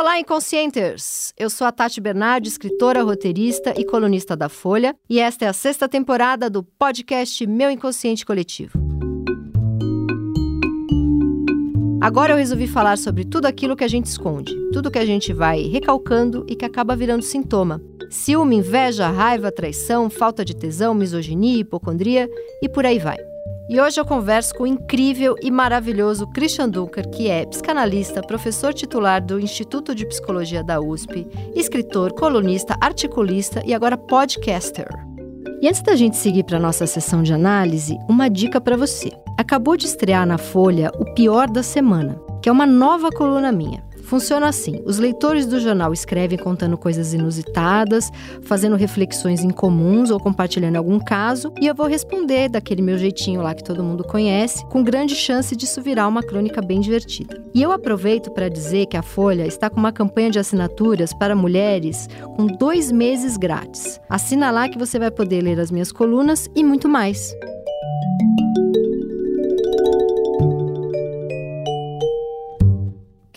Olá, inconscienters! Eu sou a Tati Bernardi, escritora, roteirista e colunista da Folha, e esta é a sexta temporada do podcast Meu Inconsciente Coletivo. Agora eu resolvi falar sobre tudo aquilo que a gente esconde, tudo que a gente vai recalcando e que acaba virando sintoma. Ciúme, inveja, raiva, traição, falta de tesão, misoginia, hipocondria e por aí vai. E hoje eu converso com o incrível e maravilhoso Christian Dunker, que é psicanalista, professor titular do Instituto de Psicologia da USP, escritor, colunista, articulista e agora podcaster. E antes da gente seguir para nossa sessão de análise, uma dica para você. Acabou de estrear na Folha O Pior da Semana, que é uma nova coluna minha. Funciona assim: os leitores do jornal escrevem contando coisas inusitadas, fazendo reflexões incomuns ou compartilhando algum caso, e eu vou responder daquele meu jeitinho lá que todo mundo conhece, com grande chance disso virar uma crônica bem divertida. E eu aproveito para dizer que a Folha está com uma campanha de assinaturas para mulheres com dois meses grátis. Assina lá que você vai poder ler as minhas colunas e muito mais.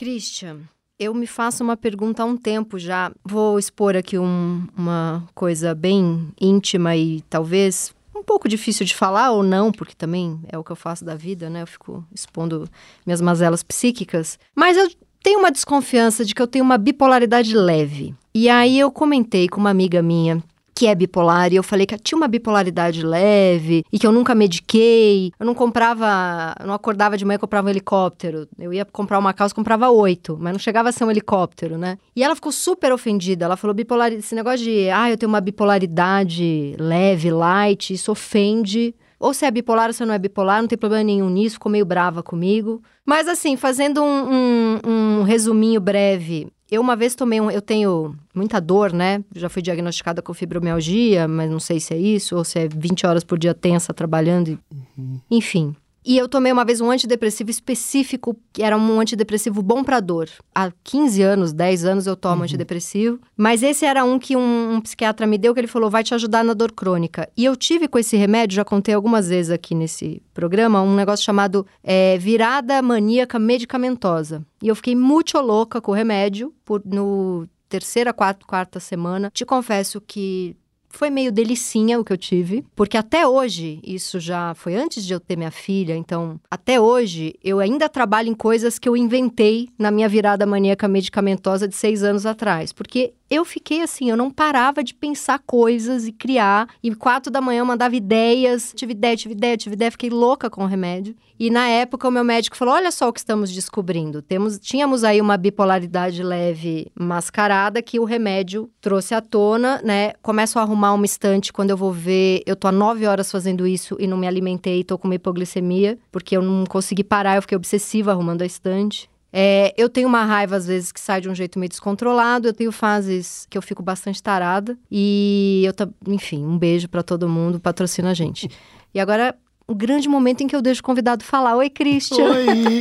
Christian, eu me faço uma pergunta há um tempo já. Vou expor aqui um, uma coisa bem íntima e talvez um pouco difícil de falar ou não, porque também é o que eu faço da vida, né? Eu fico expondo minhas mazelas psíquicas. Mas eu tenho uma desconfiança de que eu tenho uma bipolaridade leve. E aí eu comentei com uma amiga minha que é bipolar, e eu falei que tinha uma bipolaridade leve e que eu nunca mediquei. Eu não comprava, eu não acordava de manhã e comprava um helicóptero. Eu ia comprar uma calça, comprava oito, mas não chegava a ser um helicóptero, né? E ela ficou super ofendida. Ela falou bipolar, esse negócio de, ah, eu tenho uma bipolaridade leve, light, isso ofende. Ou você é bipolar ou você não é bipolar, não tem problema nenhum nisso, ficou meio brava comigo. Mas assim, fazendo um, um, um resuminho breve, eu uma vez tomei um. Eu tenho muita dor, né? Já fui diagnosticada com fibromialgia, mas não sei se é isso, ou se é 20 horas por dia tensa trabalhando. Uhum. Enfim. E eu tomei uma vez um antidepressivo específico, que era um antidepressivo bom para dor. Há 15 anos, 10 anos eu tomo uhum. antidepressivo. Mas esse era um que um, um, psiquiatra me deu, que ele falou, vai te ajudar na dor crônica. E eu tive com esse remédio, já contei algumas vezes aqui nesse programa, um negócio chamado é, virada maníaca medicamentosa. E eu fiquei muito louca com o remédio, por, no terceira, quarta, quarta semana. Te confesso que foi meio delicinha o que eu tive, porque até hoje, isso já foi antes de eu ter minha filha, então até hoje eu ainda trabalho em coisas que eu inventei na minha virada maníaca medicamentosa de seis anos atrás, porque eu fiquei assim, eu não parava de pensar coisas e criar. E quatro da manhã eu mandava ideias, tive ideia, tive ideia, tive ideia, fiquei louca com o remédio. E na época o meu médico falou: olha só o que estamos descobrindo. Temos, tínhamos aí uma bipolaridade leve mascarada que o remédio trouxe à tona, né? Começo a arrumar uma estante quando eu vou ver, eu tô há nove horas fazendo isso e não me alimentei, tô com uma hipoglicemia, porque eu não consegui parar, eu fiquei obsessiva arrumando a estante. É, eu tenho uma raiva, às vezes, que sai de um jeito meio descontrolado. Eu tenho fases que eu fico bastante tarada. E eu, enfim, um beijo para todo mundo, patrocina a gente. E agora, o grande momento em que eu deixo o convidado falar. Oi, Christian! Oi!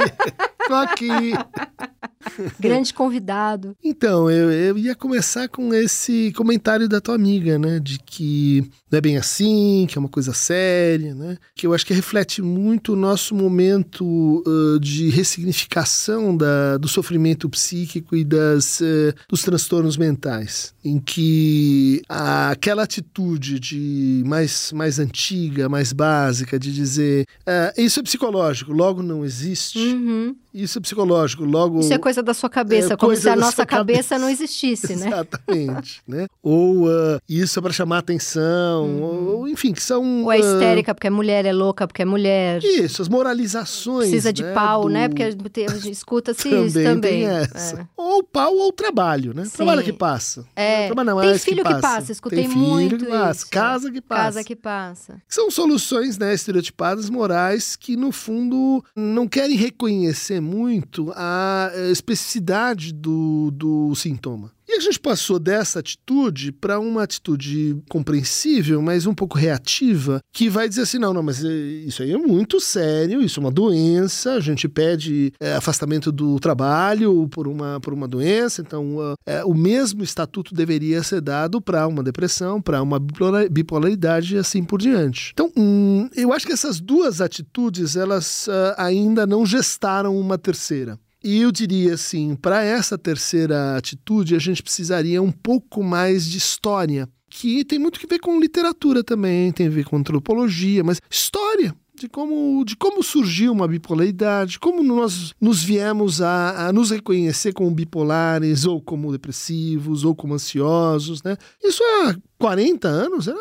Tô aqui! Grande convidado. Então, eu, eu ia começar com esse comentário da tua amiga, né? De que não é bem assim, que é uma coisa séria, né? Que eu acho que reflete muito o nosso momento uh, de ressignificação da, do sofrimento psíquico e das, uh, dos transtornos mentais, em que a, aquela atitude de mais, mais antiga, mais básica, de dizer uh, isso é psicológico, logo não existe. Uhum. Isso é psicológico, logo. Isso é coisa da sua cabeça, é, como se a nossa cabeça, cabeça, não existisse, né? Exatamente, né? Ou uh, isso é para chamar atenção, uhum. ou enfim, que são. Ou é histérica porque é mulher, é louca porque é mulher. Isso, as moralizações. Precisa de né, pau, né? do... né? Porque escuta-se também isso também. É. Ou pau ou trabalho, né? Sim. Trabalho que passa. É. Trabalho não, Tem filho que passa. que passa, escutei Tem muito. Que passa. Casa que passa. Casa que passa. São soluções, né, estereotipadas morais que, no fundo, não querem reconhecer muito a eh, especificidade do, do sintoma. E a gente passou dessa atitude para uma atitude compreensível, mas um pouco reativa, que vai dizer assim: não, não, mas eh, isso aí é muito sério, isso é uma doença, a gente pede é, afastamento do trabalho por uma, por uma doença, então é, o mesmo estatuto deveria ser dado para uma depressão, para uma bipolaridade e assim por diante. Então, hum, eu acho que essas duas atitudes, elas uh, ainda não gestaram uma terceira. E eu diria assim, para essa terceira atitude, a gente precisaria um pouco mais de história, que tem muito que ver com literatura também, tem a ver com antropologia, mas história de como, de como surgiu uma bipolaridade, como nós nos viemos a, a, nos reconhecer como bipolares, ou como depressivos, ou como ansiosos, né? Isso há 40 anos era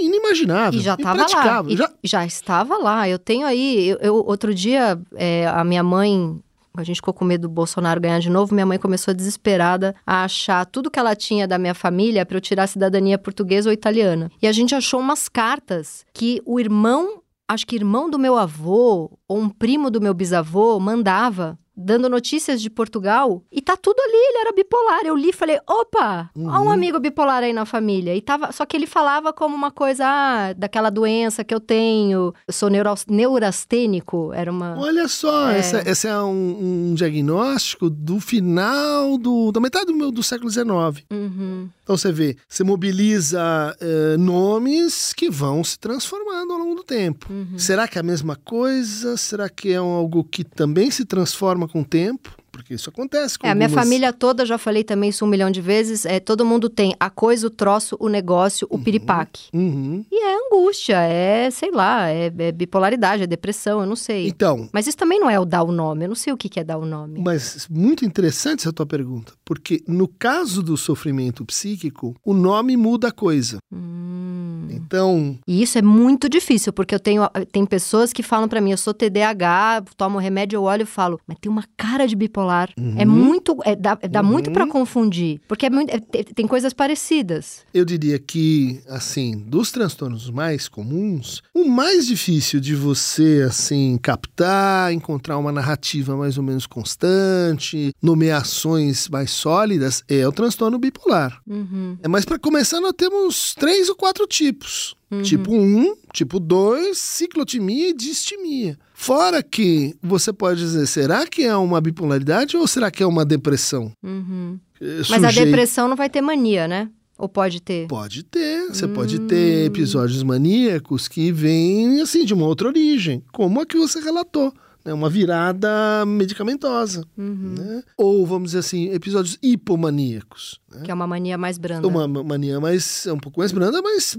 inimaginável. E já estava lá. Já... já estava lá. Eu tenho aí. Eu, eu outro dia, é, a minha mãe a gente ficou com medo do Bolsonaro ganhar de novo, minha mãe começou desesperada a achar tudo que ela tinha da minha família para eu tirar a cidadania portuguesa ou italiana. E a gente achou umas cartas que o irmão, acho que irmão do meu avô ou um primo do meu bisavô mandava dando notícias de Portugal e tá tudo ali, ele era bipolar. Eu li e falei, opa, uhum. há um amigo bipolar aí na família. E tava, só que ele falava como uma coisa ah, daquela doença que eu tenho, eu sou neurastênico, era uma... Olha só, é... É um, um, diagnóstico do final do, da metade do, meu, do século XIX. Uhum. Então você vê, você mobiliza uh, nomes que vão se transformando ao longo do tempo. Uhum. Será que é a mesma coisa? Será que é algo que também se transforma com o tempo? porque isso acontece com É, a algumas... minha família toda, já falei também isso um milhão de vezes, é, todo mundo tem a coisa, o troço, o negócio, o uhum, piripaque. Uhum. E é angústia, é, sei lá, é, é, bipolaridade, é depressão, eu não sei. Então... Mas isso também não é o dar o nome, eu não sei o que é dar o nome. Mas muito interessante essa tua pergunta, porque no caso do sofrimento psíquico, o nome muda a coisa. Hum. Então... E isso é muito difícil, porque eu tenho, tem pessoas que falam para mim, eu sou TDAH, tomo remédio, eu olho e falo, mas tem uma cara de bipolar bipolar. É uhum. É muito. É, dá dá uhum. muito para confundir. Porque é muito, é, tem coisas parecidas. Eu diria que, assim, dos transtornos mais comuns, o mais difícil de você, assim, captar, encontrar uma narrativa mais ou menos constante, nomeações mais sólidas, é o transtorno bipolar. Uhum. É, mas para começar, nós temos três ou quatro tipos. Uhum. Tipo 1, um, tipo 2, ciclotimia e distimia. Fora que você pode dizer, será que é uma bipolaridade ou será que é uma depressão? Uhum. Mas a depressão não vai ter mania, né? Ou pode ter? Pode ter. Você hum. pode ter episódios maníacos que vêm, assim, de uma outra origem, como a que você relatou né, uma virada medicamentosa. Uhum. Né? Ou, vamos dizer assim, episódios hipomaníacos. Né? Que é uma mania mais branda. Uma mania mais, um pouco mais branda, mas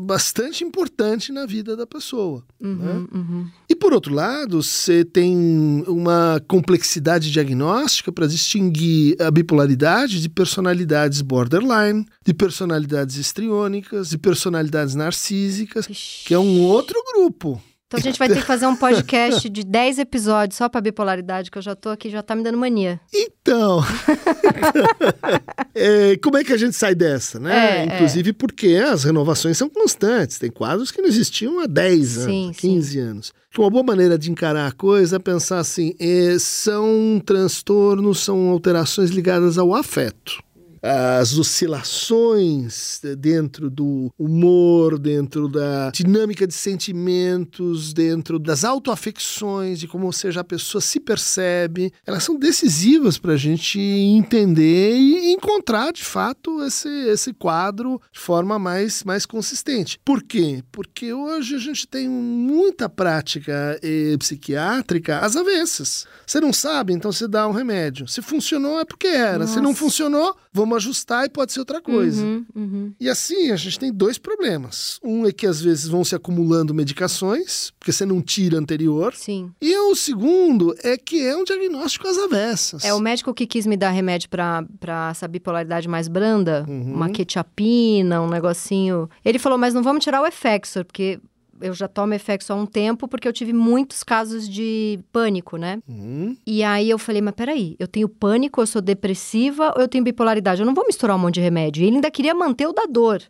bastante importante na vida da pessoa. Uhum, né? uhum. E, por outro lado, você tem uma complexidade diagnóstica para distinguir a bipolaridade de personalidades borderline, de personalidades histriônicas, de personalidades narcísicas, Ixi. que é um outro grupo. Então a gente vai ter que fazer um podcast de 10 episódios só para bipolaridade, que eu já tô aqui, já tá me dando mania. Então, é, como é que a gente sai dessa, né? É, Inclusive é. porque as renovações são constantes. Tem quadros que não existiam há 10 anos, sim, 15 sim. anos. Uma boa maneira de encarar a coisa é pensar assim: é, são transtornos, são alterações ligadas ao afeto as oscilações dentro do humor, dentro da dinâmica de sentimentos, dentro das autoafecções, de como seja a pessoa se percebe, elas são decisivas para a gente entender e encontrar de fato esse, esse quadro de forma mais, mais consistente. Por quê? Porque hoje a gente tem muita prática eh, psiquiátrica às avessas. Você não sabe, então você dá um remédio. Se funcionou, é porque era. Nossa. Se não funcionou, vamos ajustar e pode ser outra coisa. Uhum, uhum. E assim, a gente tem dois problemas. Um é que às vezes vão se acumulando medicações, porque você não tira anterior. Sim. E o segundo é que é um diagnóstico às avessas. É o médico que quis me dar remédio para essa bipolaridade mais branda, uhum. uma quetiapina, um negocinho. Ele falou, mas não vamos tirar o Effexor, porque eu já tomo Effexor há um tempo porque eu tive muitos casos de pânico, né? Uhum. E aí eu falei, mas peraí, eu tenho pânico, eu sou depressiva ou eu tenho bipolaridade? Eu não vou misturar um monte de remédio. E ele ainda queria manter o da dor.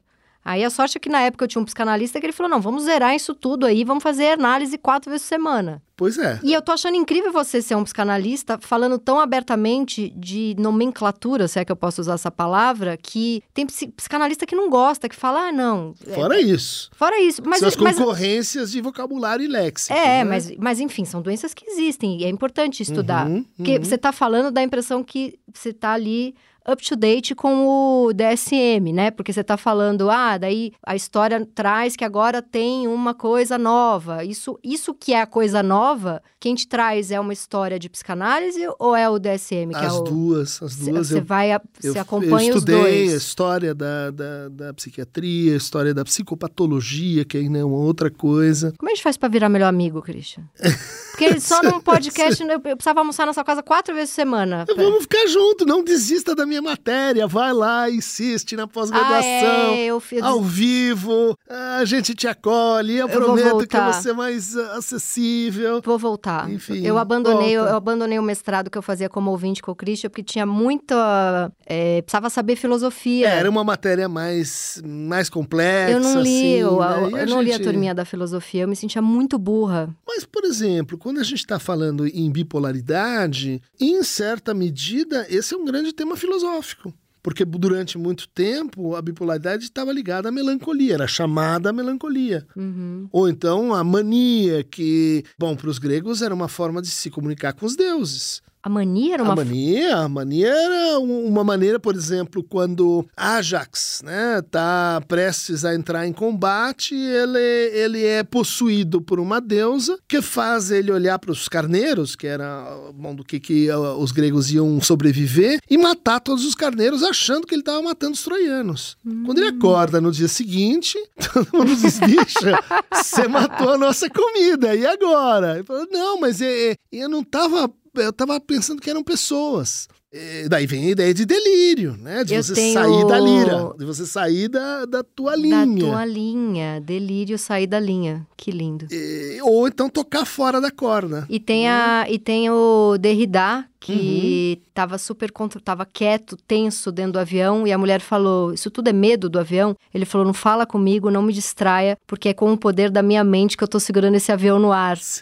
Aí a sorte é que na época eu tinha um psicanalista que ele falou: não, vamos zerar isso tudo aí, vamos fazer análise quatro vezes por semana. Pois é. E eu tô achando incrível você ser um psicanalista falando tão abertamente de nomenclatura, se é que eu posso usar essa palavra, que tem psicanalista que não gosta, que fala, ah, não. Fora é, isso. Fora isso. Mas, são as concorrências mas, de vocabulário e léxico. É, né? mas, mas enfim, são doenças que existem e é importante estudar. Uhum, Porque uhum. você tá falando da impressão que você tá ali up to date com o DSM, né? Porque você está falando, ah, daí a história traz que agora tem uma coisa nova. Isso, isso que é a coisa nova quem te traz é uma história de psicanálise ou é o DSM? as é o... duas, as duas. Você vai, você acompanha eu os dois. estudei a história da, da, da, psiquiatria, a história da psicopatologia, que ainda é uma outra coisa. Como a gente faz para virar melhor amigo, Christian? Porque só num podcast eu precisava almoçar na sua casa quatro vezes por semana. Pra... Vamos ficar junto, não desista da minha matéria. Vai lá, insiste na pós-graduação, ah, é, eu fiz... ao vivo. A gente te acolhe. Eu, eu prometo que eu vou ser mais uh, acessível. Vou voltar. Enfim, eu abandonei, eu, eu, abandonei o mestrado que eu fazia como ouvinte com o Christian, porque tinha muita. É, precisava saber filosofia. É, era uma matéria mais, mais complexa. Eu não li, assim, eu, né? eu não gente... li a turminha da filosofia, eu me sentia muito burra. Mas, por exemplo, quando a gente está falando em bipolaridade, em certa medida, esse é um grande tema filosófico. Porque durante muito tempo a bipolaridade estava ligada à melancolia, era chamada melancolia. Uhum. Ou então a mania, que, bom, para os gregos era uma forma de se comunicar com os deuses. A mania era uma... A mania, a mania era uma maneira, por exemplo, quando Ajax né, tá prestes a entrar em combate, ele, ele é possuído por uma deusa que faz ele olhar para os carneiros, que era bom, do que, que uh, os gregos iam sobreviver, e matar todos os carneiros achando que ele estava matando os troianos. Hum. Quando ele acorda no dia seguinte, todo mundo diz, bicha, você matou a nossa comida, e agora? Ele falou, não, mas eu, eu não estava eu tava pensando que eram pessoas. E daí vem a ideia de delírio, né? De eu você tenho... sair da lira, de você sair da, da tua linha. Da tua linha, delírio sair da linha. Que lindo. E, ou então tocar fora da corda. E tem, a, e tem o Derrida, que estava uhum. super tava quieto, tenso dentro do avião e a mulher falou: "Isso tudo é medo do avião?". Ele falou: "Não fala comigo, não me distraia, porque é com o poder da minha mente que eu tô segurando esse avião no ar". Sim.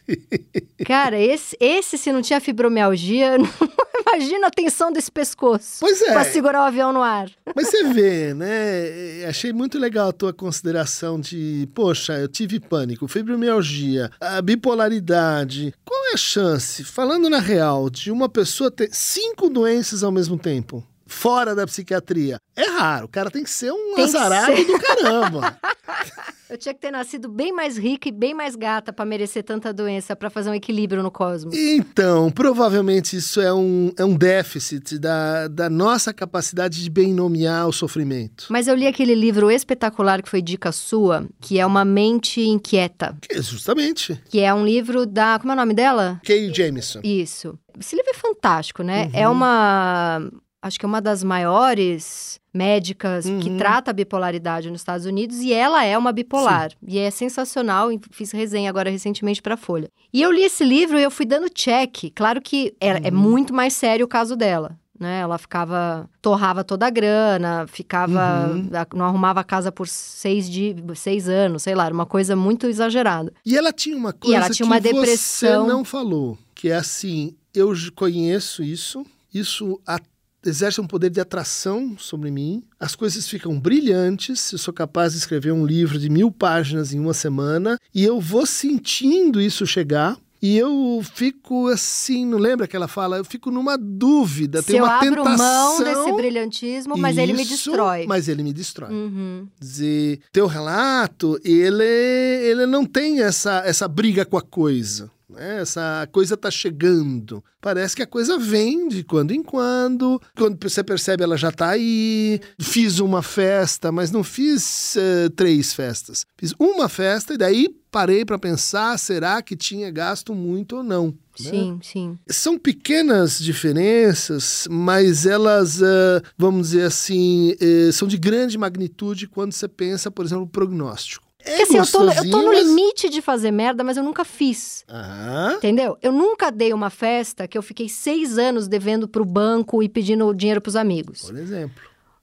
Cara, esse esse se não tinha fibromialgia, imagina a tensão desse pescoço. Pois é. Pra segurar o avião no ar. Mas você vê, né? Achei muito legal a tua consideração de, poxa, eu tive pânico, fibromialgia, a bipolaridade. Qual é a chance, falando na real, de uma pessoa ter cinco doenças ao mesmo tempo, fora da psiquiatria, é raro. O cara tem que ser um tem azarado ser... do caramba. Eu tinha que ter nascido bem mais rica e bem mais gata para merecer tanta doença, para fazer um equilíbrio no cosmos. Então, provavelmente isso é um, é um déficit da, da nossa capacidade de bem nomear o sofrimento. Mas eu li aquele livro espetacular que foi dica sua, que é Uma Mente Inquieta. Que, justamente. Que é um livro da. Como é o nome dela? Kay Jameson. Isso. Esse livro é fantástico, né? Uhum. É uma. Acho que é uma das maiores médicas uhum. que trata a bipolaridade nos Estados Unidos e ela é uma bipolar. Sim. E é sensacional, fiz resenha agora recentemente para Folha. E eu li esse livro e eu fui dando check. Claro que é, uhum. é muito mais sério o caso dela. Né? Ela ficava, torrava toda a grana, ficava, uhum. não arrumava a casa por seis, de, seis anos, sei lá, era uma coisa muito exagerada. E ela tinha uma coisa e ela tinha uma que depressão... você não falou, que é assim, eu conheço isso, isso até exerce um poder de atração sobre mim. As coisas ficam brilhantes. Eu sou capaz de escrever um livro de mil páginas em uma semana e eu vou sentindo isso chegar. E eu fico assim, não lembra que ela fala? Eu fico numa dúvida, Se tem uma eu abro mão desse brilhantismo, mas isso, ele me destrói. Mas ele me destrói. Uhum. Dizer, teu relato, ele, ele não tem essa, essa briga com a coisa. Né? Essa coisa está chegando. Parece que a coisa vem de quando em quando. Quando você percebe, ela já está aí. Fiz uma festa, mas não fiz uh, três festas. Fiz uma festa e daí parei para pensar: será que tinha gasto muito ou não? Né? Sim, sim. São pequenas diferenças, mas elas, uh, vamos dizer assim, uh, são de grande magnitude quando você pensa, por exemplo, no prognóstico. É assim, eu tô, eu tô no mas... limite de fazer merda, mas eu nunca fiz. Ah. Entendeu? Eu nunca dei uma festa que eu fiquei seis anos devendo pro banco e pedindo dinheiro pros amigos. Por exemplo.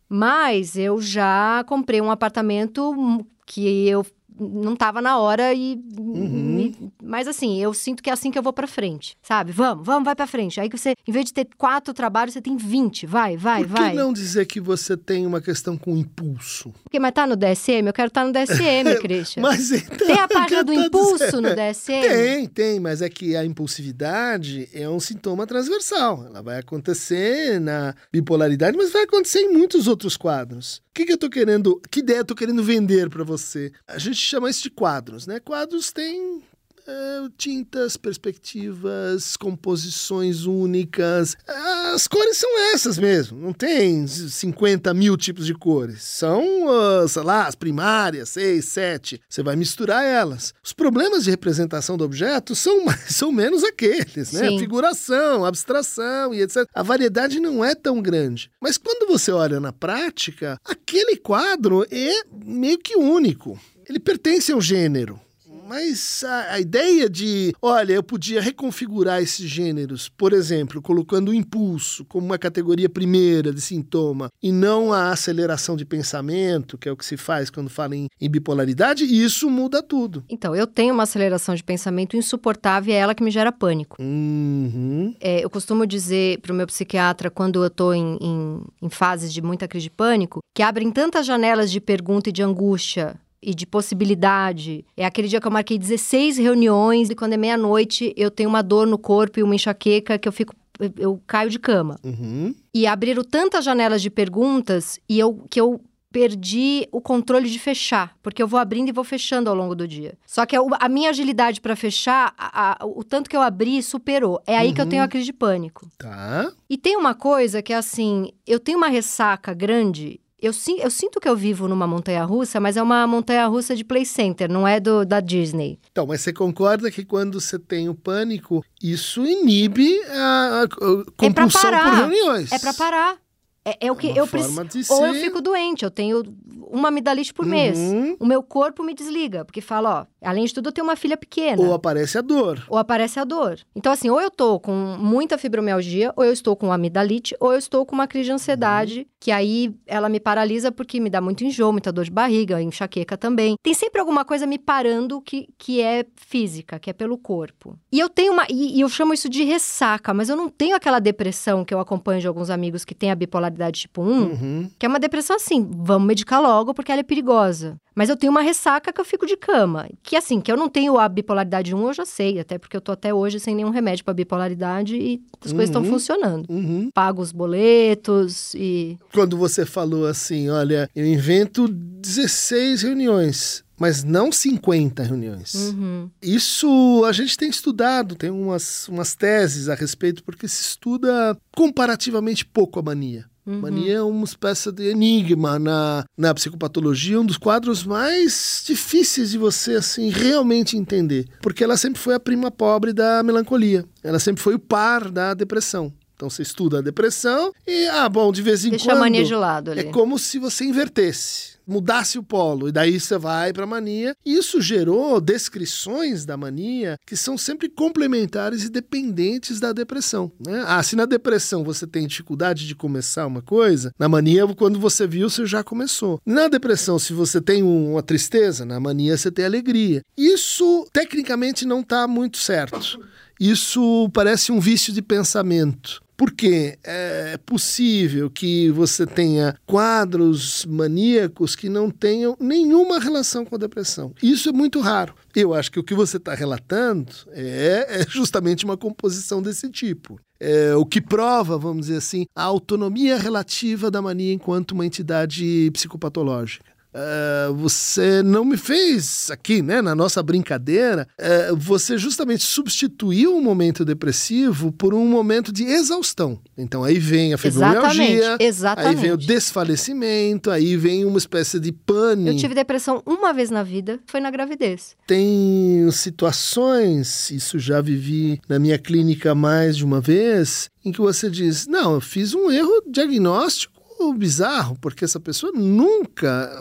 Mas eu já comprei um apartamento que eu não tava na hora e, uhum. E, mas assim eu sinto que é assim que eu vou para frente sabe? Vamos vamos vai para frente. Aí que você em vez de ter quatro trabalhos você tem 20 vai vai Por que vai. não dizer que você tem uma questão com impulso? Porque mas tá no DSM eu quero estar tá no DSM Christian. Mas então, tem a página do impulso dizendo. no DSM tem tem mas é que a impulsividade é um sintoma transversal. Ela vai acontecer na bipolaridade mas vai acontecer em muitos outros quadros. O que, que eu tô querendo que ideia eu tô querendo vender para você? A gente chama isso de quadros, né? Quadros têm é, tintas, perspectivas, composições únicas. As cores são essas mesmo. Não tem 50 mil tipos de cores. São, uh, sei lá, as primárias, seis, sete. Você vai misturar elas. Os problemas de representação do objeto são, mais, são menos aqueles, né? Sim. Figuração, abstração e etc. A variedade não é tão grande. Mas quando você olha na prática, aquele quadro é meio que único. Ele pertence ao gênero. Mas a, a, ideia de, olha, eu podia reconfigurar esses gêneros, por exemplo, colocando o impulso como uma categoria primeira de sintoma e não a aceleração de pensamento, que é o que se faz quando fala em, em bipolaridade, isso muda tudo. Então, eu tenho uma aceleração de pensamento insuportável e é ela que me gera pânico. Uhum. É, eu costumo dizer para o meu psiquiatra, quando eu estou em, em, em fases de muita crise de pânico, que abrem tantas janelas de pergunta e de angústia e de possibilidade. É aquele dia que eu marquei 16 reuniões e quando é meia-noite eu tenho uma dor no corpo e uma enxaqueca que eu fico eu caio de cama. Uhum. E abriram tantas janelas de perguntas e eu que eu perdi o controle de fechar, porque eu vou abrindo e vou fechando ao longo do dia. Só que a, minha agilidade para fechar, a, a, o tanto que eu abri, superou. É aí uhum. que eu tenho a uhum. crise de pânico. Tá. E tem uma coisa que é assim, eu tenho uma ressaca grande eu, eu sinto que eu vivo numa montanha russa, mas é uma montanha russa de play center, não é do, da Disney. Então, mas você concorda que quando você tem o pânico, isso inibe a, a compulsão é por reuniões? É para parar. É, é, o que é eu preciso. Ou eu fico doente, eu tenho uma amidalite por uhum. mês. O meu corpo me desliga, porque fala, ó, além de tudo, eu tenho uma filha pequena. Ou aparece a dor. Ou aparece a dor. Então, assim, ou eu tô com muita fibromialgia, ou eu estou com amidalite, ou eu estou com uma crise de ansiedade, uhum. que aí ela me paralisa porque me dá muito enjoo, muita dor de barriga, enxaqueca também. Tem sempre alguma coisa me parando que, que é física, que é pelo corpo. E eu tenho uma. E, e eu chamo isso de ressaca, mas eu não tenho aquela depressão que eu acompanho de alguns amigos que têm a bipolaridade tipo 1, uhum. que é uma depressão assim, vamos medicar logo porque ela é perigosa. Mas eu tenho uma ressaca que eu fico de cama. Que assim, que eu não tenho a bipolaridade 1, eu já sei, até porque eu tô até hoje sem nenhum remédio para bipolaridade e as uhum. coisas estão funcionando. Uhum. Pago os boletos e. Quando você falou assim, olha, eu invento 16 reuniões mas não 50 reuniões. Uhum. Isso a gente tem estudado, tem umas, umas teses a respeito, porque se estuda comparativamente pouco a mania. Uhum. Mania é uma espécie de enigma na, na psicopatologia, um dos quadros mais difíceis de você assim realmente entender, porque ela sempre foi a prima pobre da melancolia, ela sempre foi o par da depressão. Então você estuda a depressão e, ah, bom, de vez em Deixa quando. a mania de lado ali. É como se você invertesse mudasse o polo, e daí você vai para a mania. Isso gerou descrições da mania que são sempre complementares e dependentes da depressão. Né? Ah, se na depressão você tem dificuldade de começar uma coisa, na mania, quando você viu, você já começou. Na depressão, se você tem uma tristeza, na mania você tem alegria. Isso, tecnicamente, não está muito certo. Isso parece um vício de pensamento. Porque é possível que você tenha quadros maníacos que não tenham nenhuma relação com a depressão. Isso é muito raro. Eu acho que o que você está relatando é, é, justamente uma composição desse tipo. É, o que prova, vamos dizer assim, a autonomia relativa da mania enquanto uma entidade psicopatológica. Uh, você não me fez aqui, né, na nossa brincadeira, uh, você justamente substituiu um momento depressivo por um momento de exaustão. Então aí vem a fibromialgia, exatamente, exatamente. aí vem o desfalecimento, aí vem uma espécie de pânico. Eu tive depressão uma vez na vida, foi na gravidez. Tem situações, isso já vivi na minha clínica mais de uma vez, em que você diz: não, eu fiz um erro diagnóstico bizarro, porque essa pessoa nunca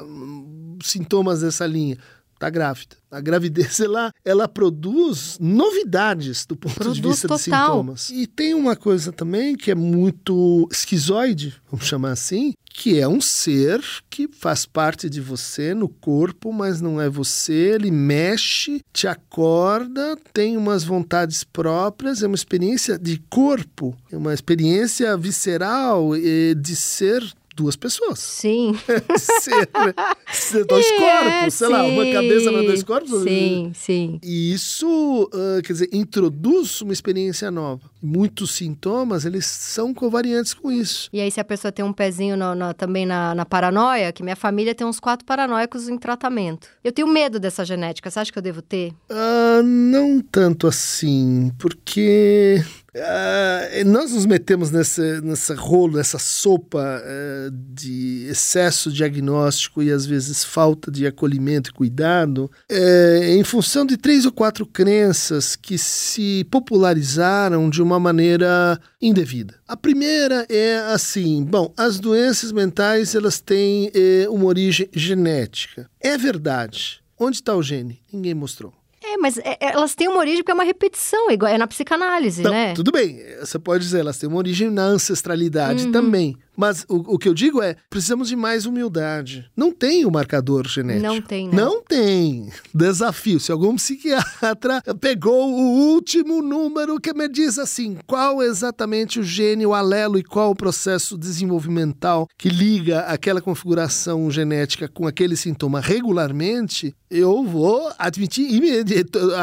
sintomas dessa linha está grávida. A gravidez ela, ela produz novidades do ponto produz de vista total. de sintomas. E tem uma coisa também que é muito esquizoide, vamos chamar assim, que é um ser que faz parte de você no corpo, mas não é você. Ele mexe, te acorda, tem umas vontades próprias, é uma experiência de corpo, é uma experiência visceral de ser duas pessoas. Sim. ser, dois É, corpos, sei lá, uma sim. cabeça para dois corpos. Sim, sim. E isso, ah, quer dizer, introduz uma experiência nova. Muitos sintomas, eles são covariantes com isso. E aí, se a pessoa tem um pezinho no- no- também na, na paranoia, que minha família tem uns quatro paranoicos em tratamento. Eu tenho medo dessa genética. Você acha que eu devo ter? Ah, não tanto assim, porque ah, nós nos metemos nessa, nessa rolo, nessa sopa ah, de excesso diagnóstico e às vezes falta de acolhimento e cuidado, eh, em função de três ou quatro crenças que se popularizaram de uma maneira indevida. A primeira é assim, bom, as doenças mentais elas têm eh, uma origem genética. É verdade. Onde está o gene? Ninguém mostrou. É, mas é- é- elas têm uma origem porque é uma repetição, é, igual, é na psicanálise, Não, né? Tudo bem, você pode dizer, elas têm uma origem na ancestralidade Uhum. também. Mas o, o que eu digo é, precisamos de mais humildade. Não tem o marcador genético. Não tem, né? Não tem. Desafio. Se algum psiquiatra pegou o último número que me diz assim, qual exatamente o gene, o alelo e qual o processo desenvolvimental que liga aquela configuração genética com aquele sintoma regularmente, eu vou admitir.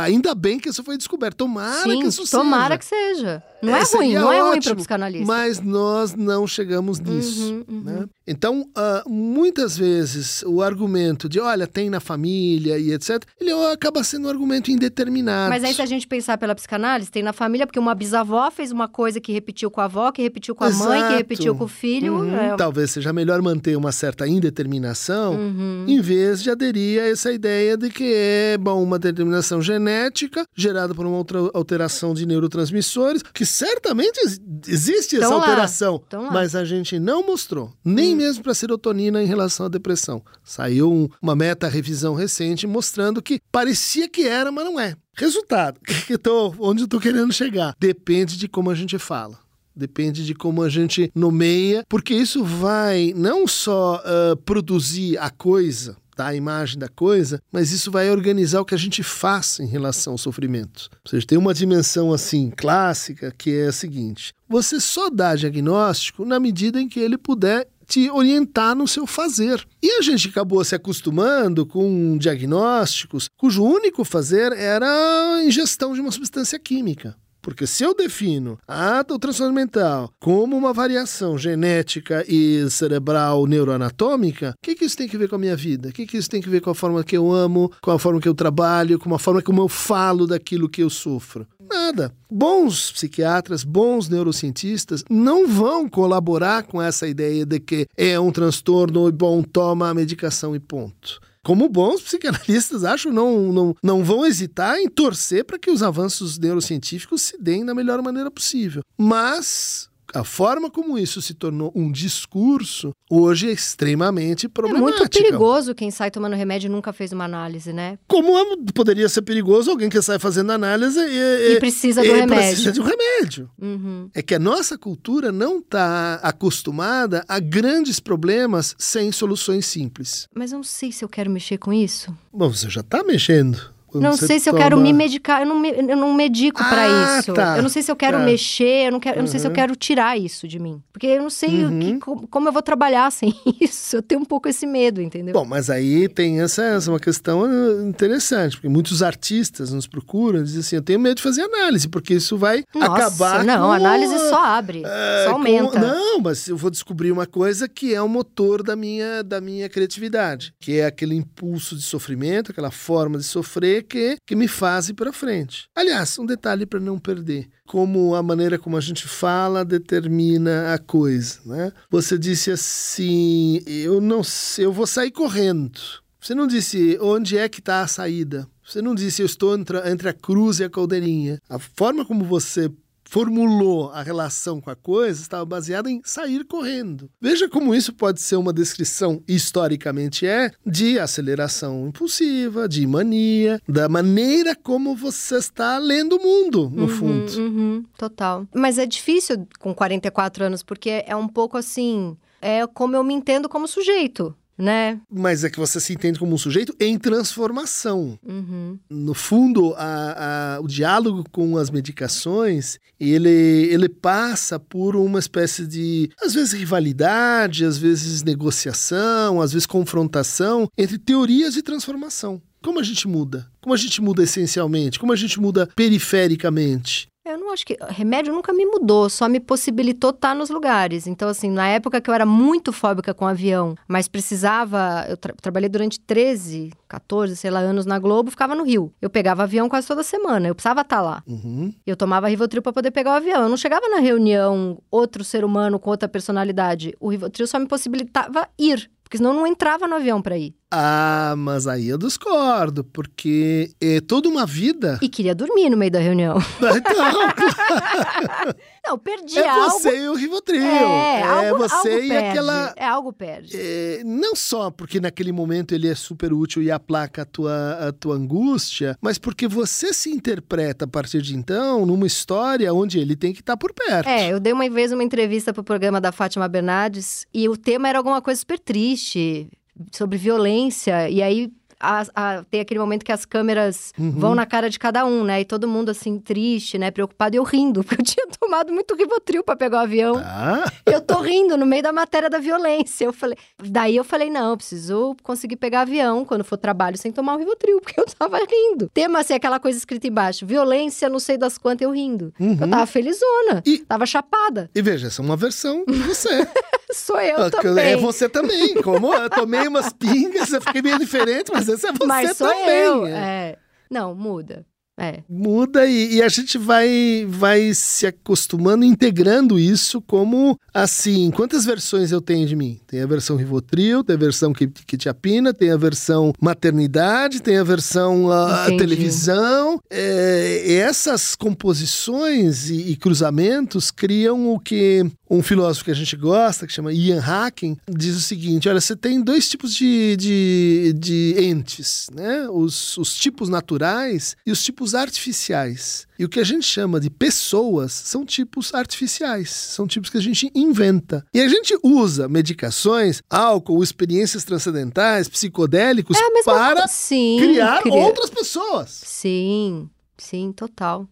Ainda bem que isso foi descoberto. Tomara Sim, que isso tomara seja. que seja. Não é, É, ruim, não é ruim para psicanalista. Mas nós não chegamos nisso. Uhum, uhum. né? Então, ah, muitas vezes, o argumento de, olha, tem na família e etc., ele acaba sendo um argumento indeterminado. Mas aí, se a gente pensar pela psicanálise, tem na família, porque uma bisavó fez uma coisa que repetiu com a avó, que repetiu com a mãe, que Exato. repetiu com o filho. Uhum. é- Talvez seja melhor manter uma certa indeterminação Uhum. em vez de aderir a essa ideia de que é bom, uma determinação genética gerada por uma outra alteração de neurotransmissores, que certamente ex- existe essa lá, alteração, tão lá. Mas a gente não mostrou, nem mesmo para serotonina em relação à depressão. Saiu um- uma meta-revisão recente mostrando que parecia que era, mas não é. Resultado, que tô- onde eu estou querendo chegar? Depende de como a gente fala. Depende de como a gente nomeia, porque isso vai não só ah, produzir a coisa, a imagem da coisa, mas isso vai organizar o que a gente faz em relação ao sofrimento. Ou seja, tem uma dimensão assim clássica que é a seguinte: você só dá diagnóstico na medida em que ele puder te orientar no seu fazer. E a gente acabou se acostumando com diagnósticos cujo único fazer era a ingestão de uma substância química. Porque se eu defino a o transtorno mental como uma variação genética e cerebral neuroanatômica, o que, que isso tem que ver com a minha vida? O que, que isso tem que ver com a forma que eu amo, com a forma que eu trabalho, com a forma como eu falo daquilo que eu sofro? Nada. Bons psiquiatras, bons neurocientistas não vão colaborar com essa ideia de que é um transtorno e bom, toma a medicação e ponto. Como bons psicanalistas, acho, não, não, não vão hesitar em torcer para que os avanços neurocientíficos se deem da melhor maneira possível. Mas a forma como isso se tornou um discurso hoje é extremamente É problemática. muito perigoso quem sai tomando remédio e nunca fez uma análise, né? Como é- poderia ser perigoso alguém que sai fazendo análise e, E precisa do e remédio. precisa de um remédio. Uhum. É que a nossa cultura não está acostumada a grandes problemas sem soluções simples. Mas eu não sei se eu quero mexer com isso. Bom, você já está mexendo. Não sei se eu toma- quero me medicar. Eu não, me- eu não medico pra Ah, isso. tá, Eu não sei se eu quero tá. mexer, eu não, quero, eu não sei se eu Uhum. quero tirar isso de mim. Porque eu não sei o que- Uhum. como, eu vou trabalhar sem isso. Eu tenho um pouco esse medo, entendeu? Bom, mas aí tem essa, essa uma questão eh, interessante, porque muitos artistas nos procuram e dizem assim: eu tenho medo de fazer análise, porque isso vai Nossa, acabar não, com... a análise só abre, eh, só com- aumenta. Não, mas eu vou descobrir uma coisa que é o motor da minha, da minha criatividade, que é aquele impulso de sofrimento, aquela forma de sofrer que, que me faz ir para frente. Aliás, um detalhe para não perder. Como a maneira como a gente fala determina a coisa, né? Você disse assim, eu não sei, eu vou sair correndo. Você não disse onde é que está a saída. Você não disse eu estou entre, entre a cruz e a caldeirinha. A forma como você formulou a relação com a coisa estava baseada em sair correndo. Veja como isso pode ser uma descrição, historicamente é, de aceleração impulsiva, de mania, da maneira como você está lendo o mundo, no Uhum, fundo. uhum, total. Mas é difícil com 44 anos, porque é um pouco assim. É como eu me entendo como sujeito. Né? Mas é que você se entende como um sujeito em transformação. Uhum. No fundo, a, a, o diálogo com as medicações, ele, ele passa por uma espécie de, às vezes, rivalidade, às vezes negociação, às vezes confrontação entre teorias de transformação. Como a gente muda? Como a gente muda essencialmente? Como a gente muda perifericamente? Eu não acho que. Remédio nunca me mudou, só me possibilitou estar nos lugares. Então, assim, na época que eu era muito fóbica com avião, mas precisava. Eu tra trabalhei durante 13, 14, sei lá, anos na Globo, ficava no Rio. Eu pegava avião quase toda semana, eu precisava estar lá. Uhum. Eu tomava Rivotril para poder pegar o avião. Eu não chegava na reunião, outro ser humano com outra personalidade. O Rivotril só me possibilitava ir, porque senão eu não entrava no avião para ir. Ah, mas aí eu discordo, porque é toda uma vida. E queria dormir no meio da reunião. Então, não, perdi é algo. você e o Rivotril. É, é algo, você algo e perde. aquela. É, algo perde. É, não só porque naquele momento ele é super útil e aplaca a tua, a tua angústia, mas porque você se interpreta a partir de então numa história onde ele tem que estar por perto. É, eu dei uma vez uma entrevista pro programa da Fátima Bernardes e o tema era alguma coisa super triste, sobre violência. E aí a- a- tem aquele momento que as câmeras Uhum. vão na cara de cada um, né? E todo mundo assim, triste, né? Preocupado. E eu rindo, porque eu tinha tomado muito Rivotril pra pegar o avião. Tá? Eu tô rindo no meio da matéria da violência. Eu falei, daí eu falei, não, eu preciso conseguir pegar avião quando for trabalho sem tomar um Rivotril, porque eu tava rindo. Tema assim, aquela coisa escrita embaixo, violência, não sei das quantas, eu rindo. Uhum. Eu tava felizona, E- tava chapada. E veja, essa é uma versão de você. Sou eu É também. você também. Como eu tomei umas pingas, eu fiquei meio diferente, mas essa é você Mas sou também. eu. é. É. Não, muda. É. Muda e, e a gente vai, vai se acostumando, integrando isso como assim. Quantas versões eu tenho de mim? Tem a versão Rivotril, tem a versão que, que te apina, tem a versão maternidade, tem a versão ah, televisão. É, essas composições e, e cruzamentos criam o que um filósofo que a gente gosta, que chama Ian Hacking, diz o seguinte: olha, você tem dois tipos de, de, de entes, né? Os, os tipos naturais e os tipos artificiais. E o que a gente chama de pessoas são tipos artificiais, são tipos que a gente inventa. E a gente usa medicações, álcool, experiências transcendentais, psicodélicos É para coisa. Sim, criar cria- outras pessoas. Sim, sim, total.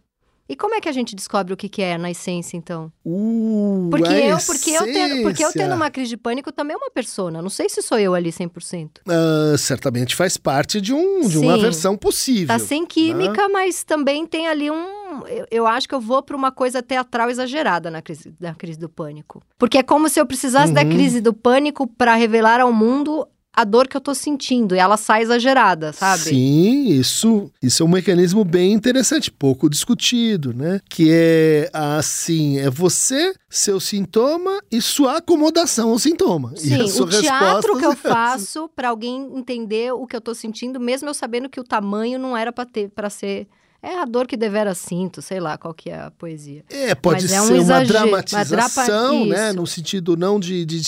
E como é que a gente descobre o que, que é na essência, então? Uh, Porque a eu, porque, eu tendo, porque eu tendo uma crise de pânico também é uma persona. Não sei se sou eu ali 100%. Ah, certamente faz parte de, um, de uma versão possível. Tá sem química, mas também tem ali um. Eu, eu acho que eu vou pra uma coisa teatral exagerada na crise, na crise do pânico. Porque é como se eu precisasse da Uhum. crise do pânico pra revelar ao mundo a dor que eu tô sentindo. E ela sai exagerada, sabe? Sim, isso, isso é um mecanismo bem interessante, pouco discutido, né? Que é assim, é você, seu sintoma e sua acomodação ao sintoma. e Sim, o teatro que eu é faço pra alguém entender o que eu tô sentindo, mesmo eu sabendo que o tamanho não era pra ter para ser é a dor que devera sinto, sei lá qual que é a poesia. É, pode Mas ser é um uma exagero, uma dramatização, drapa- né? No sentido não de, de